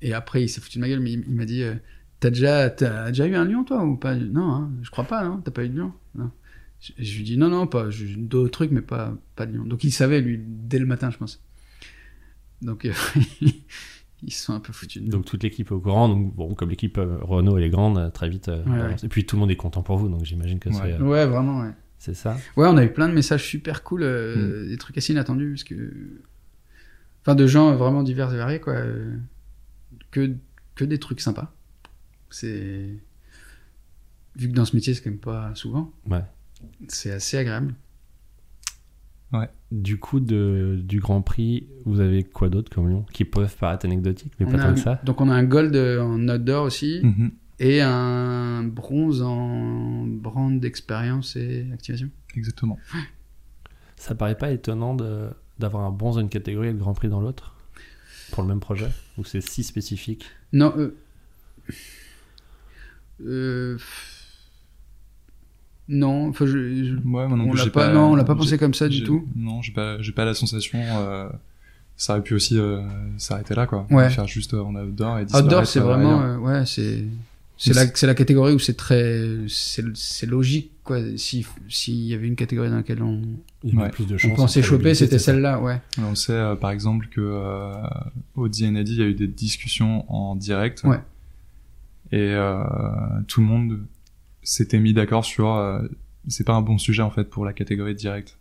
et après il s'est foutu de ma gueule, mais il, il m'a dit euh, T'as déjà, déjà eu un lion toi ou pas? Non, hein, je crois pas, non T'as pas eu de lion Non. Je, je lui dis non, non, pas d'autres trucs, mais pas, pas de lion. Donc il savait lui dès le matin, je pense. Donc euh, ils se sont un peu foutus de. Donc toute l'équipe est au courant. Donc bon, comme l'équipe euh, Renault elle est grande, très vite. euh, Ouais, voilà. ouais. Et puis tout le monde est content pour vous. Donc j'imagine que c'est Ouais. euh, Ouais, vraiment, ouais. c'est ça. Ouais, on a eu plein de messages super cool, euh, des trucs assez inattendus, parce que. Enfin, de gens vraiment divers et variés, quoi. Que, que des trucs sympas. C'est. Vu que dans ce métier, c'est quand même pas souvent. Ouais. C'est assez agréable. Du coup, de, du Grand Prix, vous avez quoi d'autre comme lion qui peuvent paraître anecdotiques, mais On pas a tant un- que ça? Donc, on a un gold en outdoor aussi, Mhm. et un bronze en brand d'expérience et activation. Exactement. Ça paraît pas étonnant de- d'avoir un bronze dans une catégorie et le Grand Prix dans l'autre? Pour le même projet Ou c'est si spécifique Non, euh... euh, Non, enfin, je- je... Ouais, moi non On l'a j'ai pas- non, on l'a pas pensé comme ça du tout. Non, j'ai pas, j'ai pas la sensation. euh, ça aurait pu aussi euh, s'arrêter là, quoi. Ouais. Faire juste en outdoor et disparaître. Outdoor, c'est vraiment, euh, ouais, c'est, c'est la, la catégorie où c'est très, c'est, c'est logique, quoi. Si, s'il y avait une catégorie dans laquelle on, Il y Ouais. plus de on chances. en choper, c'était celle-là, ouais. On sait euh, par exemple que euh, au DNAD, il y a eu des discussions en direct. Ouais. Et euh, tout le monde s'était mis d'accord sur euh, c'est pas un bon sujet en fait pour la catégorie de direct.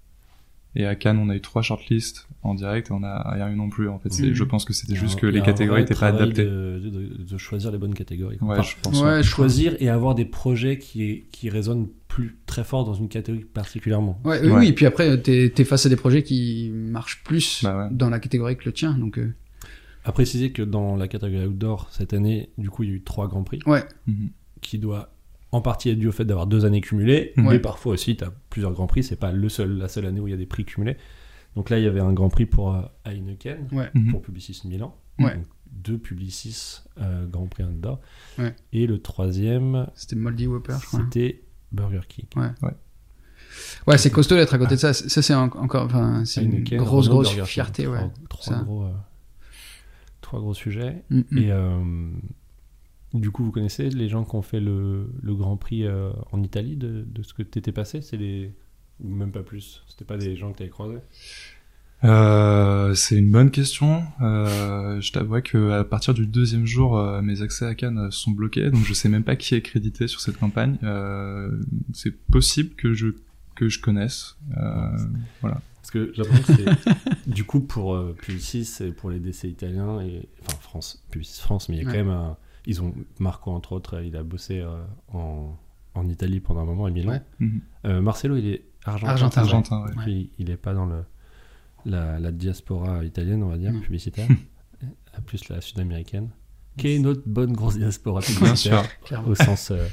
Et à Cannes, on a eu trois shortlists en direct et on a rien eu non plus. En fait, Mhm. je pense que c'était juste que les catégories vrai étaient pas adaptées. De, de- de choisir les bonnes catégories. Ouais, Enfin, je pense. Ouais, choisir et avoir des projets qui, qui résonnent plus très fort dans une catégorie particulièrement. Ouais, oui, Ouais. oui, et puis après, t'es, t'es face à des projets qui marchent plus Bah ouais. dans la catégorie que le tien, donc, euh, À préciser que dans la catégorie outdoor, cette année, du coup, il y a eu trois grands prix ouais, Mhm. qui doit en partie être dû au fait d'avoir deux années cumulées, Ouais. mais parfois aussi, tu as plusieurs grands prix, c'est pas le seul, la seule année où il y a des prix cumulés. Donc là, il y avait un grand prix pour euh, Heineken, ouais. Mhm. pour Publicis Milan, Ouais. Donc, deux Publicis euh, Grand Prix Ouais. et le troisième, C'était Moldy Whopper, je crois. c'était Burger King. Ouais, c'est costaud d'être à côté de ça. Ça, c'est en- encore, enfin, c'est une grosse, Renault, grosse Burger King. fierté, ouais. Trois, gros, euh, trois gros sujets. Mm, mm. Et euh, du coup, vous connaissez les gens qui ont fait le, le Grand Prix euh, en Italie de, de ce que t'étais passé? C'est les ou même pas plus C'était pas des gens que t'avais croisés? Euh, c'est une bonne question. Euh, je t'avoue que à partir du deuxième jour, euh, mes accès à Cannes sont bloqués, donc je sais même pas qui est crédité sur cette campagne. C'est possible que je que je connaisse. Voilà. Parce que l'impression que c'est du coup pour Publicis et pour les décès italiens et enfin France, Publicis France, mais il y a Ouais. quand même un, ils ont Marco entre autres, il a bossé euh, en en Italie pendant un moment à Milan. Ouais. Mhm. Euh, Marcelo, il est argentin. Argentin, Argentin, ouais. Puis, il est pas dans le, la, la diaspora italienne, on va dire, Non. publicitaire, à plus la sud-américaine, qui est une autre bonne grosse diaspora Bien publicitaire, au sens, euh,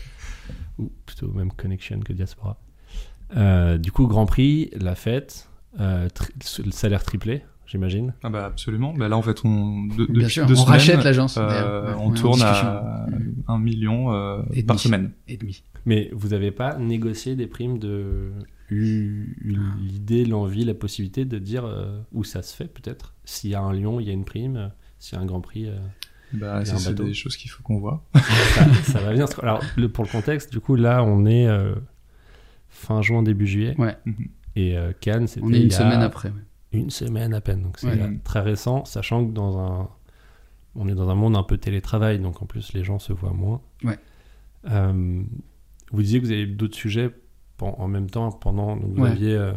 ou plutôt même connection que diaspora. Euh, du coup, Grand Prix, la fête, euh, tri- le salaire triplé, j'imagine. Ah bah absolument. Bah là en fait on de, Bien depuis sûr, deux on semaines, rachète l'agence. euh. Ouais, on tourne à un million euh, Et par demi. semaine. Et demi. Mais vous n'avez pas négocié des primes de, eu l'idée, l'envie, la possibilité de dire euh, où ça se fait peut-être? S'il y a un Lyon, il y a une prime. S'il y a un Grand Prix, euh, Bah, Il y a ça, un c'est des choses qu'il faut qu'on voit. ça, ça va bien. se- Alors, le- pour le contexte, du coup, là, on est euh, fin juin, début juillet. Ouais. Et euh, Cannes, c'était On est il une y a semaine après. ouais. Une semaine à peine. Donc, c'est Ouais. très récent, sachant que dans un. On est dans un monde un peu télétravail, donc en plus, les gens se voient moins. Ouais. Euh, vous disiez que vous avez d'autres sujets en même temps pendant. Donc, vous Ouais. aviez euh,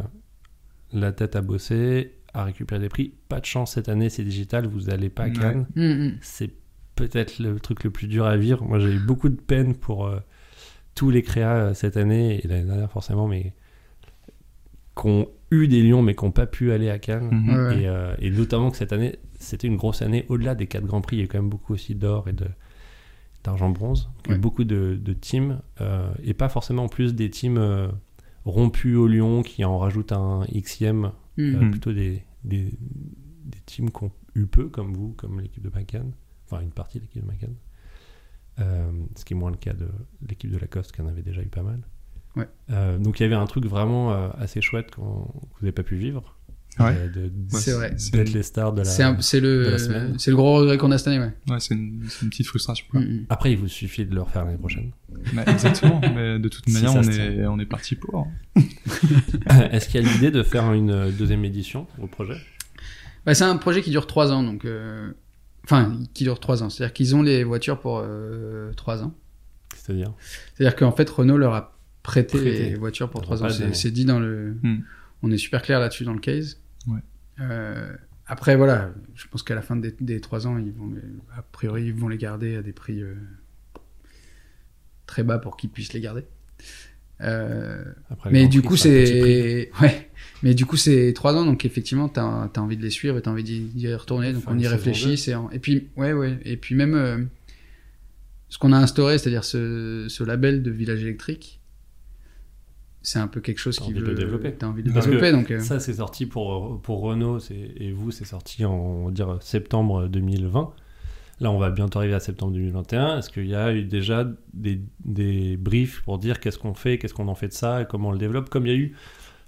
la tête à bosser, à récupérer des prix. Pas de chance cette année, c'est digital, vous n'allez pas à. Cannes Mm, mm. c'est peut-être le truc le plus dur à vivre. Moi, j'ai eu beaucoup de peine pour euh, tous les créas cette année et l'année dernière forcément, mais qui ont eu des lions mais qui n'ont pas pu aller à Cannes. Mhm. Ouais, ouais. Et, euh, et notamment que cette année, c'était une grosse année. Au-delà des quatre grands prix, il y a eu quand même beaucoup aussi d'or et de d'argent bronze. Ouais. beaucoup de, de teams euh, et pas forcément en plus des teams euh, rompus au lion qui en rajoutent un xème euh, Mhm. plutôt des, des, des teams qui ont eu peu, comme vous, comme l'équipe de Macan, enfin une partie de l'équipe de Macan. Euh, ce qui est moins le cas de l'équipe de Lacoste qui en avait déjà eu pas mal. Ouais. Euh, donc il y avait un truc vraiment euh, assez chouette qu'on- que vous n'avez pas pu vivre. Ouais. Euh, de- C'est vrai. D'être les stars de la. C'est le, semaine. c'est le gros regret qu'on a cette année, ouais. Ouais, c'est une, petite frustration. Quoi. Mm. Après, il vous suffit de le refaire l'année prochaine. Mais exactement. Mais de toute manière, on est, on est parti pour. Est-ce qu'il y a l'idée de faire une deuxième édition au projet? Bah, c'est un projet qui dure trois ans, donc. euh, Enfin, qui dure trois ans. C'est-à-dire qu'ils ont les voitures pour euh, trois ans. C'est-à-dire? C'est-à-dire qu'en fait, Renault leur a prêté, Prêté. les voitures pour trois ans. C'est dit dans le. Hmm. On est super clair là-dessus dans le case. Ouais. Euh, après, voilà, je pense qu'à la fin des, des trois ans, ils vont, a priori, ils vont les garder à des prix euh, très bas pour qu'ils puissent les garder. Euh, Après, mais du coup, c'est ouais. Mais du coup, c'est trois ans, donc effectivement, t'as as envie de les suivre et t'as envie d'y retourner, donc on y réfléchit. en- et puis ouais, ouais, et puis même euh, ce qu'on a instauré, c'est-à-dire ce, ce label de village électrique, c'est un peu quelque chose qui de veut le développer. T'as envie de Parce développer, donc euh, Ça, c'est sorti pour, pour Renault et vous, c'est sorti en on va dire, septembre 2020. Là, on va bientôt arriver à septembre 2021. Est-ce qu'il y a eu déjà des, des briefs pour dire qu'est-ce qu'on fait, qu'est-ce qu'on en fait de ça, et comment on le développe Comme il y a eu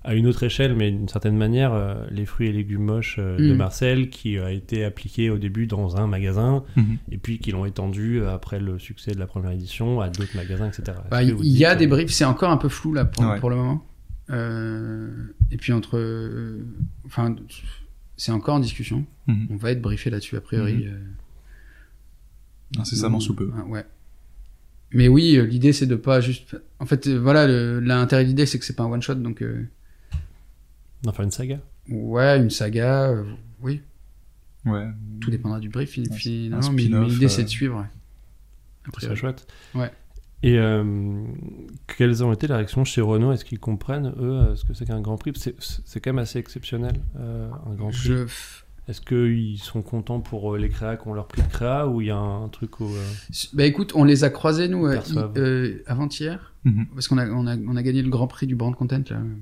à une autre échelle, mais d'une certaine manière, euh, les fruits et légumes moches euh, de Mm. Marcel, qui a été appliqué au début dans un magasin, Mhm. et puis qui l'ont étendu euh, après le succès de la première édition à d'autres magasins, etc. Bah, il y a des briefs, c'est encore un peu flou là pour, Ouais. pour le moment. Euh, et puis entre, euh, enfin, c'est encore en discussion. Mhm. On va être briefé là-dessus a priori. euh, Incessamment sous peu. Ah, Ouais. Mais oui, l'idée c'est de pas juste. En fait, voilà, l'intérêt de l'idée c'est que c'est pas un one shot, donc euh, D'en faire une saga ouais, une saga, euh, oui, Ouais. tout dépendra du brief Un finalement, mais, l'idée euh, c'est de suivre. ouais. A Ce priori. serait chouette. Ouais. Et euh, quelles ont été les réactions chez Renault? Est-ce qu'ils comprennent, eux, euh, ce que c'est qu'un Grand Prix? C'est c'est quand même assez exceptionnel, euh, un Grand Prix. Je... Est-ce qu'ils sont contents pour euh, les créas qui ont leur prix de créa ou il y a un truc où... euh, Bah écoute, on les a croisés nous euh, euh, avant-hier, Mhm. parce qu'on a, on a, on a gagné le Grand Prix du brand content là, euh,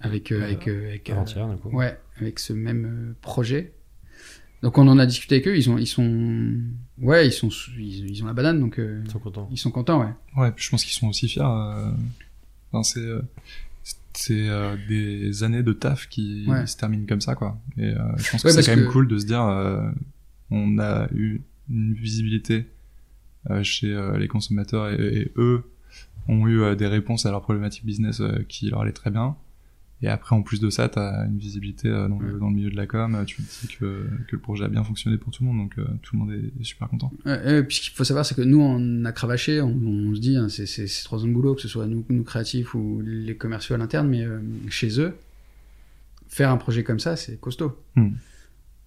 avec euh, avec euh, avec, euh, avant-hier, du coup Ouais, avec ce même projet. Donc on en a discuté avec eux, ils ont ils sont ouais, ils sont ils, ils ont la banane donc euh, Ils sont contents. ils sont contents ouais. Ouais, puis je pense qu'ils sont aussi fiers. euh, Enfin, c'est c'est euh, des années de taf qui Ouais. se terminent comme ça, quoi. Et euh, je pense Ouais, que c'est quand même que- cool de se dire, euh, on a eu une visibilité euh, chez euh, les consommateurs et, et eux ont eu euh, des réponses à leurs problématiques business euh, qui leur allaient très bien. Et après, en plus de ça, t'as une visibilité euh, dans, le, Ouais. dans le milieu de la com. Tu te dis que, que le projet a bien fonctionné pour tout le monde, donc euh, tout le monde est, est super content. Ouais, ouais, puis ce qu'il faut savoir c'est que nous on a cravaché, on, on se dit hein, c'est trois ans de boulot que ce soit nous nous créatifs ou les commerciaux à l'interne mais euh, chez eux faire un projet comme ça c'est costaud. Hmm.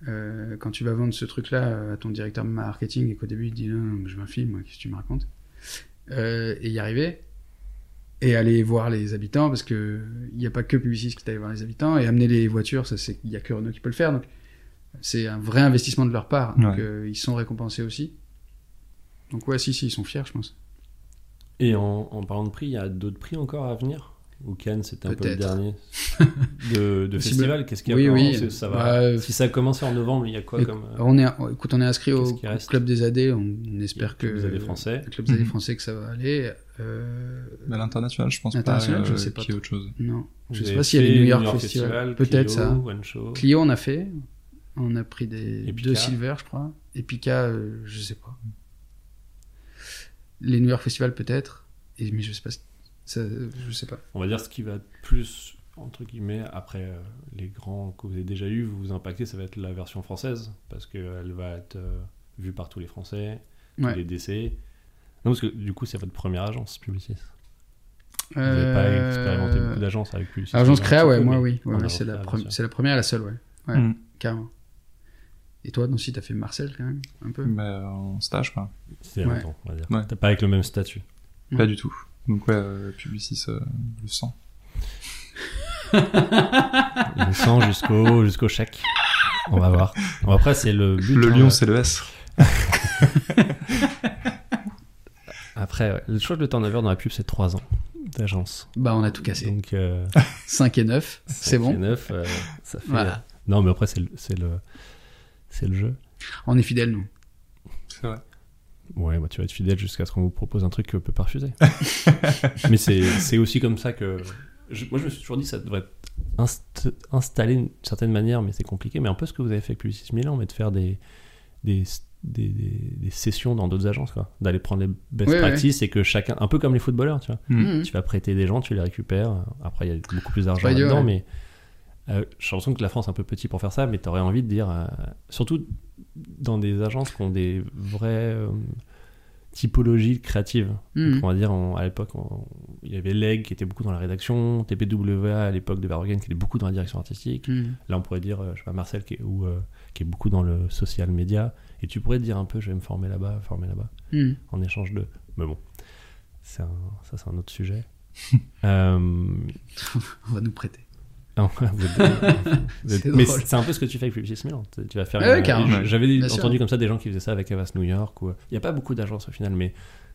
Euh, quand tu vas vendre ce truc-là à ton directeur marketing et qu'au début il te dit non, je filme, moi, qu'est-ce que tu me racontes? Euh, Et y arriver, et aller voir les habitants, parce que il n'y a pas que Publicis qui t'aille voir les habitants, et amener les voitures, ça c'est il y a que Renault qui peut le faire, donc c'est un vrai investissement de leur part, donc Ouais. euh, ils sont récompensés aussi. Donc ouais, si, si, ils sont fiers, je pense. Et en, en parlant de prix, il y a d'autres prix encore à venir? Ou Cannes, c'était un peu le dernier de, festival. Qu'est-ce qu'il y a Oui, oui. avancer Ça va. Bah, euh, si ça a commencé en novembre, il y a quoi comme euh, on est, écoute, on est inscrit au, qui club des AD. On, on espère que Club des AD français. le club des AD Mhm. français que ça va aller. Euh, Mais l'international, je pense pas euh, International, je sais pas trop. autre chose. non, vous je sais avez pas s'il y a les fait New York, Festival, Festival. Peut-être Clio, ça. One Show. Clio, on a fait. On a pris des Epica. deux silver, je crois. Epica, euh, je sais pas. Les New York Festival peut-être. Et mais je sais pas. Ça, je sais pas. On va dire ce qui va plus entre guillemets après euh, les grands que vous avez déjà eu, vous vous impactez, ça va être la version française parce qu'elle va être euh, vue par tous les Français, tous Ouais. les DC. Non, parce que du coup, c'est votre première agence Publicis. Vous n'avez pas Euh, expérimenté beaucoup d'agences avec Publicis. Agence Créa, ouais, peu, moi mais oui. Ouais, ouais, c'est la, première et la seule, ouais. Ouais, Mm. carrément. Et toi, non, si t'as fait Marcel quand même, un peu? Mais euh, en stage, quoi. C'est longtemps, on va dire. Ouais. T'as pas avec le même statut. Pas du tout. Donc ouais, euh, Publicis, euh, le sang. Le sang jusqu'au jusqu'au chèque. On va voir. Bon, après, c'est le but. Le hein, lion, euh, c'est le S. Après, ouais, je crois que le turnover dans la pub, c'est 3 ans d'agence. Bah, on a tout cassé. Donc, euh, 5 et 9, c'est cinq et bon. neuf, euh, ça fait. Voilà. euh, Non, mais après, c'est le, c'est le, c'est le jeu. On est fidèles, nous. C'est vrai. Ouais, bah, tu vas être fidèle jusqu'à ce qu'on vous propose un truc que peut pas refuser. mais c'est, aussi comme ça que. je- moi, je me suis toujours dit que ça devrait être inst- installé d'une certaine manière, mais c'est compliqué. Mais un peu ce que vous avez fait avec Publicis Milan, mais de faire des, des, des, des- des sessions dans d'autres agences, quoi. D'aller prendre les best Ouais, ouais. practices et que chacun. Un peu comme les footballeurs, tu vois. Mhm. Tu vas prêter des gens, tu les récupères. Après, il y a beaucoup plus d'argent là-dedans, ouais. mais euh, j'ai l'impression que la France est un peu petit pour faire ça, mais tu aurais envie de dire, euh, surtout dans des agences qui ont des vraies euh, typologies créatives. Mhm. On va dire, on- à l'époque, il y avait Leg qui était beaucoup dans la rédaction, TPWA à l'époque de Verhoeven qui était beaucoup dans la direction artistique. Mhm. Là, on pourrait dire, euh, je sais pas, Marcel qui est, ou, qui est beaucoup dans le social media. Et tu pourrais te dire un peu, je vais me former là-bas, former là-bas Mhm. en échange de. Mais bon, un- ça c'est un autre sujet. Euh, On va nous prêter. Non, mais c'est un peu ce que tu fais avec Publicis Milan. Tu vas faire. Ouais, une- carrément. J'avais sûr. entendu comme ça des gens qui faisaient ça avec Avas New York. ou- Il n'y a pas beaucoup d'agences au final, mais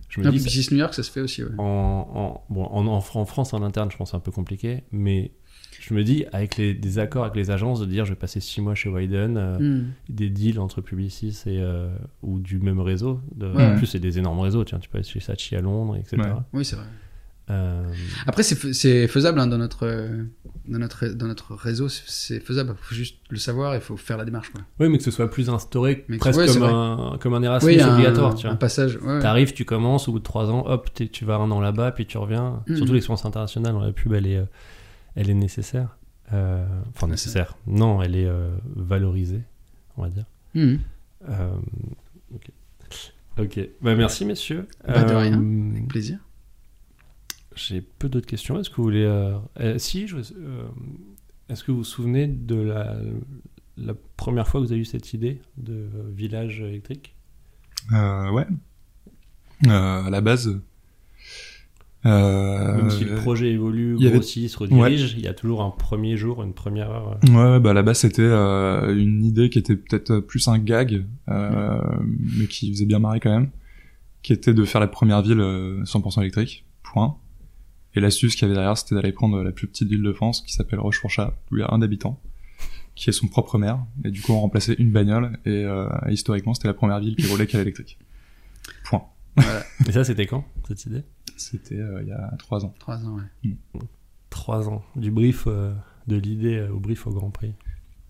je me Non, dis. Publicis New York, ça se fait aussi, ouais. en, en- bon, en, en Fran- en France, en interne, je pense que c'est un peu compliqué, mais je me dis, avec les, des accords avec les agences, de dire je vais passer six mois chez Wyden, euh, Mhm. des deals entre Publicis et, euh, ou du même réseau. De, Ouais. En plus, c'est des énormes réseaux, tiens, tu peux aller chez Sachi à Londres, etc. Ouais. Oui, c'est vrai. Euh, Après, c'est fais- c'est faisable hein, dans, notre, dans, notre, dans notre réseau, c'est- faisable. Il faut juste le savoir, il faut faire la démarche. Quoi. Oui, mais que ce soit plus instauré, Mais presque ouais, comme, un, comme un Erasmus Oui, un, obligatoire. tu un vois. passage. ouais, ouais. T'arrives, tu commences, au bout de trois ans, hop, tu vas un an là-bas, puis tu reviens. Mhm. Surtout l'expérience internationale la pub, elle est, euh, elle est nécessaire. Euh, enfin, nécessaire. Non, elle est euh, valorisée, on va dire. Mhm. Euh, ok. Bah, merci, messieurs. Bah, de rien. Avec plaisir. J'ai peu d'autres questions. Est-ce que vous voulez. euh, euh, si, je, euh, est-ce que vous vous souvenez de la, la première fois que vous avez eu cette idée de village électrique? Euh, ouais. À la base. Euh, Même si le projet évolue, il y avait- grossit, se redirige, il y a toujours un premier jour, une première heure. Ouais, bah à la base c'était euh, une idée qui était peut-être plus un gag, euh, mais qui faisait bien marrer quand même, qui était de faire la première ville euh, 100% électrique, point. Et l'astuce qu'il y avait derrière, c'était d'aller prendre la plus petite ville de France, qui s'appelle Rochefourchat, où il y a un habitant, qui est son propre maire, et du coup on remplaçait une bagnole, et euh, historiquement c'était la première ville qui roulait qu'à l'électrique. Point. Et ça, c'était quand, cette idée? C'était euh, il y a trois ans. Trois ans, ouais. Trois ans. Du brief, euh, de l'idée euh, au brief au Grand Prix.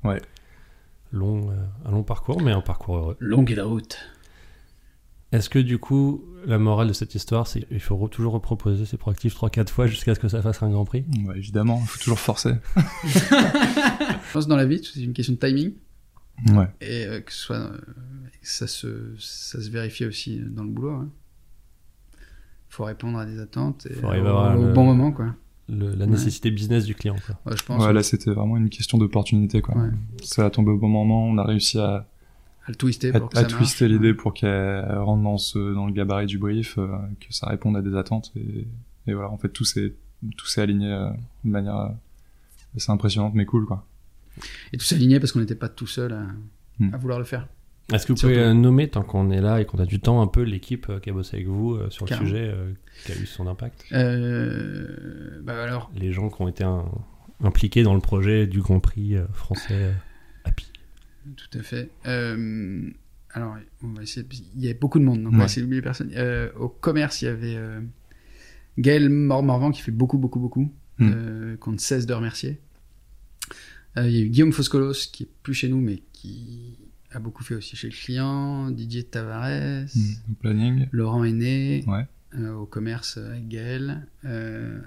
Ouais. Long, euh, un long parcours, mais un parcours heureux. Longue est la route. Est-ce que du coup, la morale de cette histoire, c'est qu'il faut re- toujours reproposer ses proactifs 3-4 fois jusqu'à ce que ça fasse un Grand Prix? Ouais, évidemment, il faut toujours forcer. Je pense que dans la vie, c'est une question de timing. Ouais. Et euh, que ce soit, euh, ça, se, ça se vérifie aussi dans le boulot. hein. faut répondre à des attentes et Faut au, avoir au le- bon moment. Quoi. Le- La nécessité business du client, quoi. Ouais, je pense Ouais, là c'était vraiment une question d'opportunité quoi. Ouais. Ça a tombé au bon moment, on a réussi à, à le twister à, pour à twister l'idée pour qu'elle rentre dans ce dans le gabarit du brief, euh, que ça réponde à des attentes et, et voilà en fait tout s'est tout s'est aligné euh, de manière euh, assez impressionnante mais cool quoi. Et tout s'alignait parce qu'on n'était pas tout seul à, Hmm. à vouloir le faire. Est-ce que vous pouvez euh, nommer, tant qu'on est là et qu'on a du temps, un peu l'équipe euh, qui a bossé avec vous euh, sur le sujet, euh, qui a eu son impact? Euh, bah alors, les gens qui ont été un- impliqués dans le projet du Grand Prix euh, français euh. Tout à fait. Euh, alors, on va essayer. de- Il y avait beaucoup de monde, donc on va Ouais. essayer d'oublier personne. Euh, au commerce, il y avait euh, Gaël Mormorvan qui fait beaucoup, beaucoup, beaucoup, Mm. euh, qu'on ne cesse de remercier. Il y a eu Guillaume Foscolos qui est plus chez nous, mais qui a beaucoup fait aussi chez le client. Didier Tavares. Mm. Au planning. Laurent Aîné, Ouais. au commerce avec Gaël.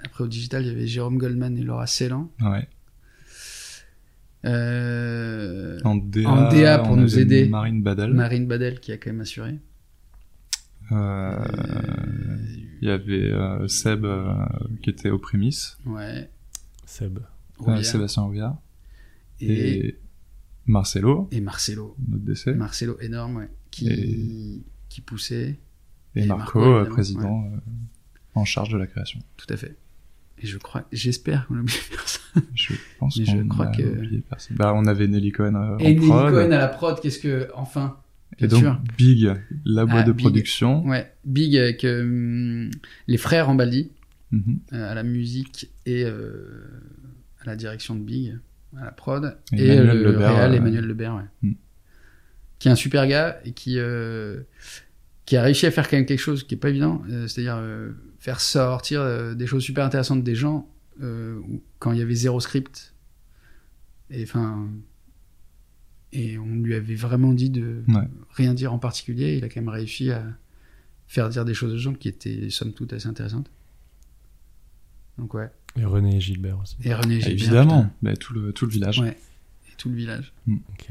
Après au digital, il y avait Jérôme Goldman et Laura. Ouais. Euh, En DA, En DA pour on nous aider. Marine Badel. Marine Badel qui a quand même assuré. Euh, Il y avait euh, Seb euh, qui était aux prémices. Ouais. Seb. Euh, Rouvière. Sébastien Rouillard. et, Et Marcelo, et Marcelo. notre décès. Marcelo énorme, ouais. Qui, qui poussait. et, et Marco, président euh, en charge de la création. Tout à fait. Et je crois, j'espère qu'on a oublié personne. Je pense je qu'on crois a que- oublié personne. Bah, on avait Nelly Cohen euh, Et en Nelly prod. Cohen à la prod, qu'est-ce que, enfin. et donc sûr. Big, la boîte Ah, de Big. production. Ouais. Big avec euh, les frères Ambaldi. Mhm. euh, à la musique et à la direction de Big, à la prod, Et et, Emmanuel le Lebert, réal Emmanuel Lebert, ouais. Hmm. qui est un super gars et qui qui a réussi à faire quand même quelque chose qui est pas évident, c'est-à-dire faire sortir des choses super intéressantes des gens euh, quand il y avait zéro script et enfin et on lui avait vraiment dit de Ouais. rien dire en particulier, il a quand même réussi à faire dire des choses aux gens qui étaient somme toute assez intéressantes. Donc ouais. Et René Gilbert aussi. Et René Gilbert, évidemment, bah, tout, le, tout le village. Ouais. Et tout le village. Ok.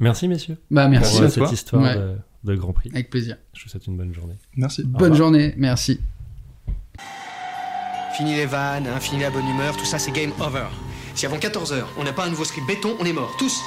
Merci messieurs Bah merci. pour euh, à cette toi. histoire Ouais. de, de Grand Prix. Avec plaisir. Je vous souhaite une bonne journée. Merci. Bonne journée, merci. Fini les vannes, hein, fini la bonne humeur, tout ça c'est game over. Si avant 14h on n'a pas un nouveau script béton, on est mort, tous